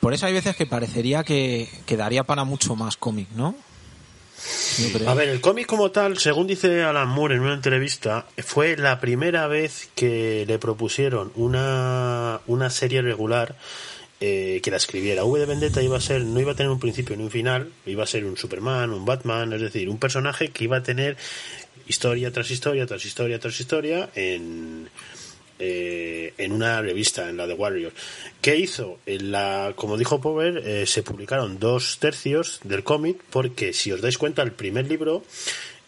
Por, eso hay veces que parecería que, que daría para mucho más cómic, ¿no? A ver, el cómic como tal, según dice Alan Moore en una entrevista, fue la primera vez que le propusieron una, una serie regular eh, que la escribiera. V de Vendetta iba a ser, no iba a tener un principio ni un final, iba a ser un Superman, un Batman, es decir, un personaje que iba a tener historia tras historia, tras historia, tras historia en, eh, en una revista, en la de Warriors. ¿Qué hizo? En la, como dijo Power, eh, se publicaron dos tercios del cómic porque, si os dais cuenta, el primer libro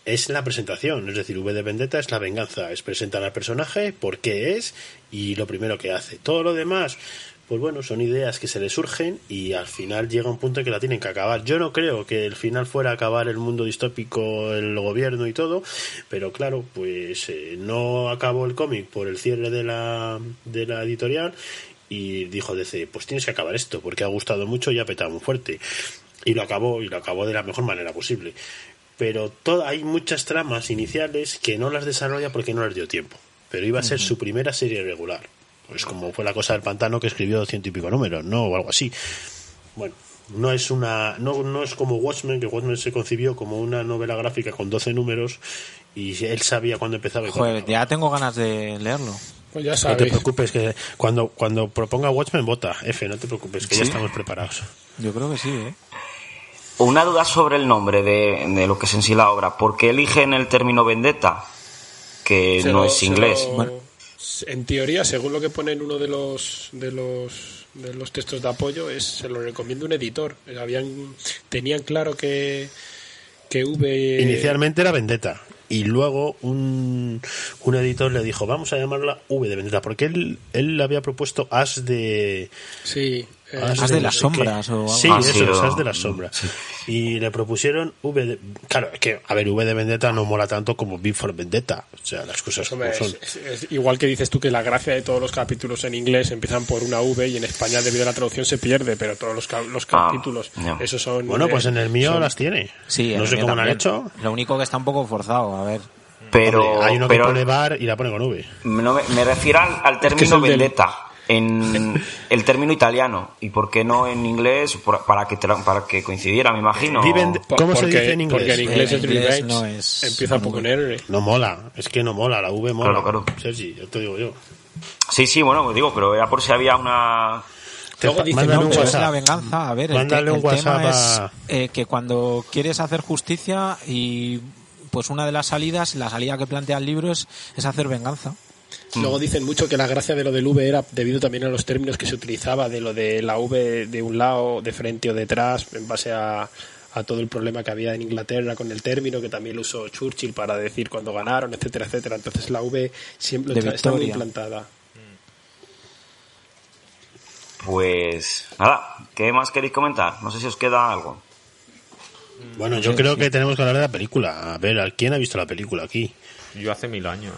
es la presentación, es decir, V de Vendetta es la venganza, es presentar al personaje, por qué es y lo primero que hace. Todo lo demás, pues bueno, son ideas que se le surgen y al final llega un punto en que la tienen que acabar. Yo no creo que el final fuera acabar el mundo distópico, el gobierno y todo, pero claro, pues eh, no acabó el cómic por el cierre de la, de la editorial y dijo DC, pues tienes que acabar esto porque ha gustado mucho y ha petado muy fuerte. Y lo acabó, y lo acabó de la mejor manera posible pero todo, hay muchas tramas iniciales que no las desarrolla porque no les dio tiempo. Pero iba a ser su primera serie regular. Pues como fue la cosa del pantano que escribió ciento y pico números, ¿no? O algo así. Bueno, no es una no, no es como Watchmen, que Watchmen se concibió como una novela gráfica con 12 números y él sabía cuándo empezaba y cuándo Joder, ya tengo ganas de leerlo. Pues ya No te preocupes, que cuando, cuando proponga Watchmen, vota. F, no te preocupes, que ya estamos preparados. Yo creo que sí, ¿eh? Una duda sobre el nombre de, de lo que es en sí la obra. ¿Por qué eligen el término vendetta? Que Se no lo- es inglés. lo- Bueno. En teoría, según lo que pone en uno de los de los de los textos de apoyo, es se lo recomienda un editor. Habían tenían claro que que V Inicialmente era Vendetta. Y luego un, un editor le dijo, vamos a llamarla V de Vendetta, porque él, él le había propuesto As de... sí, As As de no las sombras qué. o algo Sí, Ah, eso sí, es, lo- As de las sombras. Y le propusieron V de... Claro, es que, a ver, V de Vendetta no mola tanto como V for Vendetta. O sea, las cosas como son. es- es- es igual que dices tú que la gracia de todos los capítulos en inglés empiezan por una V y en España debido a la traducción se pierde, pero todos los, los Ah, capítulos, ya. esos son... Bueno, pues eh, en el mío son- las tiene. Sí, no sé cómo lo han hecho. Lo único que está un poco forzado, a ver. Pero, Hombre, hay uno pero que pone bar y la pone con V. no me, me refiero al, al que es término el del- vendetta. En el término italiano. ¿Y por qué no en inglés? Por- para, que, tra- para que coincidiera, me imagino. ¿Cómo se dice en inglés? Porque en inglés inglés revenge, no es- empieza no. R. No mola, es que no mola, la V mola. Claro, claro. Sergi, yo te digo yo. Sí, sí, bueno, pues digo, pero era por si había una... Luego dice, mándale no, un Pero es WhatsApp. la venganza, a ver, el, Mándale un el tema WhatsApp es eh, que cuando quieres hacer justicia y pues una de las salidas, la salida que plantea el libro es, es hacer venganza. Luego dicen mucho que la gracia de lo del V era debido también a los términos que se utilizaba de lo de la V de un lado, de frente o detrás, en base a, a todo el problema que había en Inglaterra con el término, que también lo usó Churchill para decir cuando ganaron, etcétera, etcétera. Entonces la V siempre De está, está muy implantada. Pues nada, ¿qué más queréis comentar? No sé si os queda algo. Bueno, yo creo que tenemos que hablar de la película. A ver, ¿a ¿quién ha visto la película aquí? Yo hace mil años.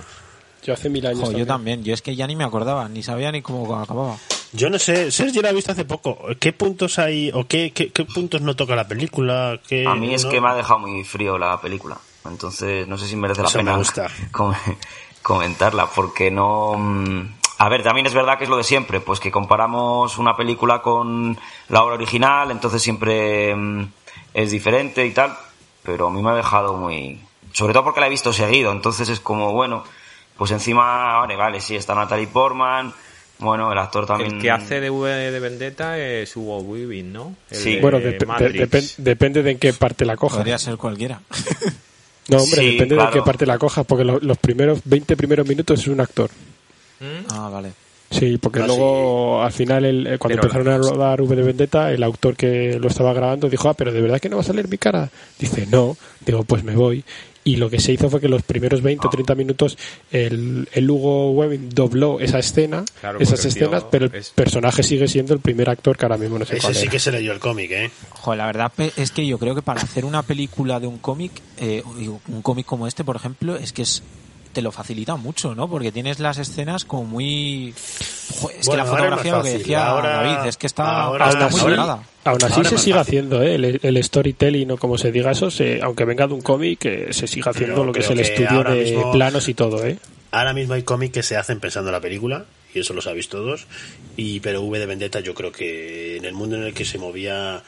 Yo hace mil años. Jo, yo también. yo es que ya ni me acordaba, ni sabía ni cómo acababa. Yo no sé, Sergio la ha visto hace poco. ¿Qué puntos hay o qué, qué, qué puntos no toca la película? ¿Qué A mí es no? que me ha dejado muy frío la película. Entonces no sé si merece la Eso me pena gusta. comentarla, porque no... mm, A ver, también es verdad que es lo de siempre, pues que comparamos una película con la obra original, entonces siempre mm, es diferente y tal, pero a mí me ha dejado muy... Sobre todo porque la he visto seguido, entonces es como, bueno, pues encima, vale, vale, sí, está Natalie Portman, bueno, el actor también... El que hace de V de Vendetta es Hugo Weaving, ¿no? El Sí. de Bueno, de- depende de en qué parte la coja. Podría ser cualquiera. No, hombre, Sí, depende claro. de qué parte la coja, porque lo- los primeros 20 primeros minutos es un actor. ah, vale. Sí, porque Ah, luego al final, el- eh, cuando Pero- empezaron a rodar V de Vendetta, el autor que lo estaba grabando dijo, ah, pero ¿de verdad que no va a salir mi cara? Dice, no. Digo, pues me voy. Y lo que se hizo fue que los primeros 20 o 30 minutos el, el Hugo Webbing dobló esa escena, Claro, esas escenas, pero el es- personaje sigue siendo el primer actor que ahora mismo no sé Ese cuál sí era. que se leyó el cómic, ¿eh? Joder, la verdad pe- es que yo creo que para hacer una película de un cómic, eh, un cómic como este, por ejemplo, es que es te lo facilita mucho, ¿no? Porque tienes las escenas como muy... Joder, es Bueno, que la ahora fotografía, lo que decía Ahora- David, es que está, ahora- está muy lograda. aún así Ahora se sigue fácil. haciendo, ¿eh? el, el storytelling o como se diga eso, se, aunque venga de un cómic, eh, se sigue haciendo Pero lo que es el que estudio ahora de mismo- planos y todo, ¿eh? Ahora mismo hay cómics que se hacen pensando en la película, y eso lo sabéis todos. Y, pero V de Vendetta, yo creo que en el mundo en el que se movía,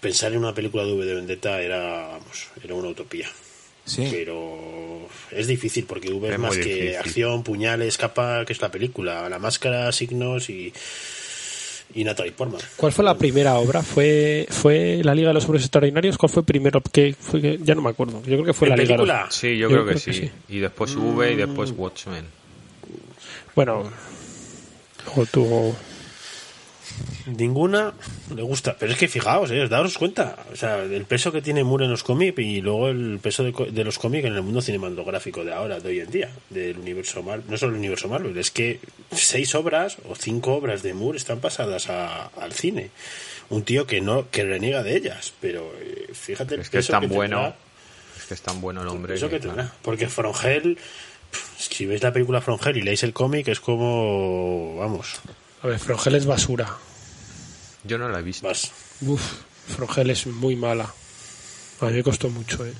pensar en una película de V de Vendetta era, vamos, era una utopía. Sí. Pero es difícil porque V es, más que difícil. acción, puñales, capa, que es la película, la máscara, signos y y Natalie Portman. ¿Cuál fue la primera obra? ¿Fue, fue La Liga de los Hombres Extraordinarios? ¿Cuál fue primero? ¿Qué fue que- ya no me acuerdo. Yo creo que fue ¿En La Liga de los- película? Sí, yo, Yo creo, que, creo que sí. sí. Y después V y después. Watchmen. Bueno, luego tuvo... Ninguna le gusta. Pero es que fijaos, eh, daros cuenta. O sea, el peso que tiene Moore en los cómics y luego el peso de, co- de los cómics en el mundo cinematográfico de ahora, de hoy en día, del universo Marvel. No solo el universo Marvel, es que seis obras o cinco obras de Moore están pasadas a- al cine. Un tío que no que reniega de ellas, pero eh, fíjate el Es que es peso tan tendrá, bueno. Es que es tan bueno el hombre. Eso que claro. tendrá. Porque From Hell, si veis la película From Hell y leéis el cómic, es como. Vamos, A ver, Frongel es basura. Yo no la he visto. vas. Uf, Frongel es muy mala. A mí me costó mucho, ¿eh?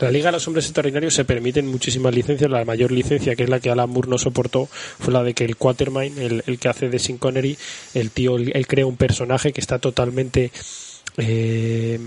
La Liga de los Hombres Extraordinarios se permiten muchísimas licencias. La mayor licencia, que es la que Alan Moore no soportó, fue la de que el Quatermain, el, el que hace de Sin Connery, el tío, él crea un personaje que está totalmente eh,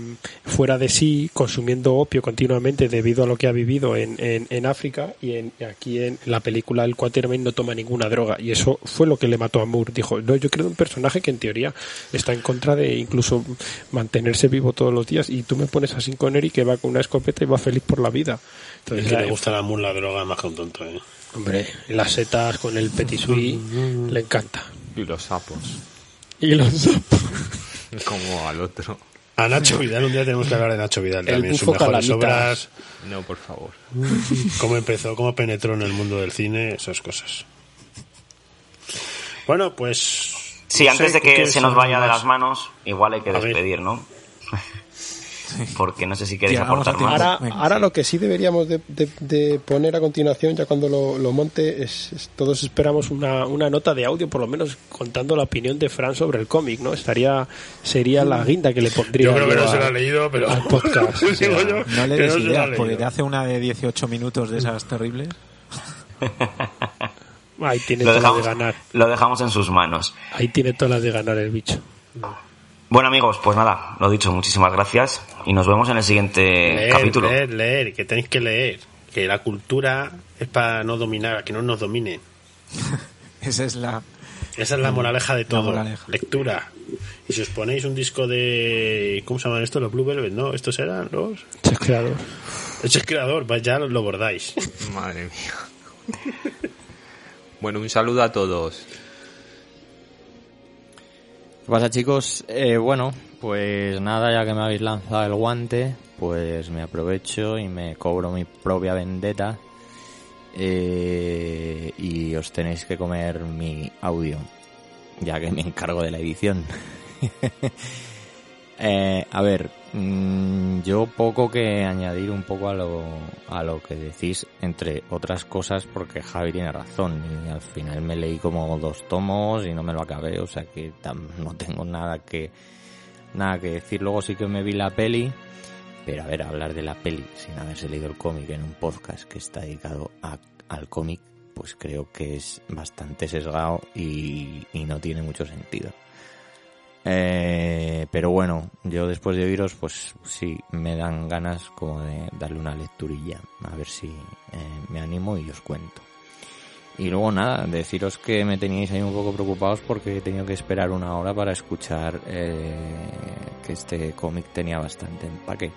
fuera de sí, consumiendo opio continuamente debido a lo que ha vivido en, en, en África y en, aquí en la película el Quatermain no toma ninguna droga y eso fue lo que le mató a Moore. Dijo, no, yo creo un personaje que en teoría está en contra de incluso mantenerse vivo todos los días y tú me pones a Sin Connery que va con una escopeta y va feliz por la vida. Es Entonces, que ya, le gusta la Moore la droga más que un tonto, ¿eh? hombre, las setas con el petit le encanta. Y los sapos. Y los sapos. Como al otro. A Nacho Vidal, un día tenemos que hablar de Nacho Vidal El también, sus mejores Calamitas. obras, No, por favor. cómo empezó, cómo penetró en el mundo del cine, esas cosas. Bueno, pues... Sí, no antes sé, de que ¿qué se nos vaya de más? las manos, igual hay que despedir, ¿no? Porque no sé si queréis Llegamos aportar a más. tiempo. Ahora, Venga, ahora sí. lo que sí deberíamos de, de- de poner a continuación, ya cuando lo, lo monte, es, es- todos esperamos una, una nota de audio, por lo menos contando la opinión de Fran sobre el cómic, ¿no? Estaría sería la guinda que le pondría Yo creo que no se a- lo ha leído, pero... al podcast. o sea, No le des se ideas, leído. porque te hace una de 18 minutos de esas terribles. ahí tiene Lo todas las de dejamos, ganar. lo dejamos en sus manos. Ahí tiene todas las de ganar el bicho. Bueno amigos, pues nada, lo dicho, muchísimas gracias y nos vemos en el siguiente Leer, capítulo. leer, leer, que tenéis que leer. Que la cultura es para no dominar, que no nos dominen. Esa es la. Esa es la moraleja de todo. moraleja. Lectura. Y si os ponéis un disco de... ¿Cómo se llaman estos? Los Blue Velvet, ¿no? ¿Estos eran los...? Che, creador. Ese es creador, pues ya lo bordáis. Madre mía. Bueno, un saludo a todos. ¿Qué pasa chicos? Eh, bueno, pues nada, ya que me habéis lanzado el guante, pues me aprovecho y me cobro mi propia vendetta eh, y os tenéis que comer mi audio, ya que me encargo de la edición. Eh, a ver, mm, yo poco que añadir un poco a lo, a lo que decís, entre otras cosas, porque Javi tiene razón, y al final me leí como dos tomos y no me lo acabé, o sea que no tengo nada que, nada que decir. Luego sí que me vi la peli, pero a ver, hablar de la peli sin haberse leído el cómic en un podcast que está dedicado a- al cómic, pues creo que es bastante sesgado y no tiene mucho sentido. Eh, pero bueno, yo después de oíros, pues sí, me dan ganas como de darle una lecturilla, a ver si eh, me animo y os cuento. Y luego nada, deciros que me teníais ahí un poco preocupados porque he tenido que esperar una hora para escuchar eh, que este cómic tenía bastante empaque.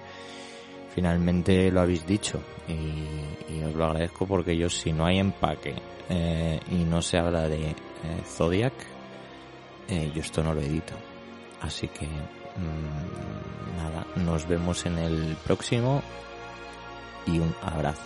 Finalmente lo habéis dicho y, y os lo agradezco porque yo si no hay empaque eh, y no se habla de Zodiac, yo esto no lo edito. Así que mm, nada, nos vemos en el próximo y un abrazo.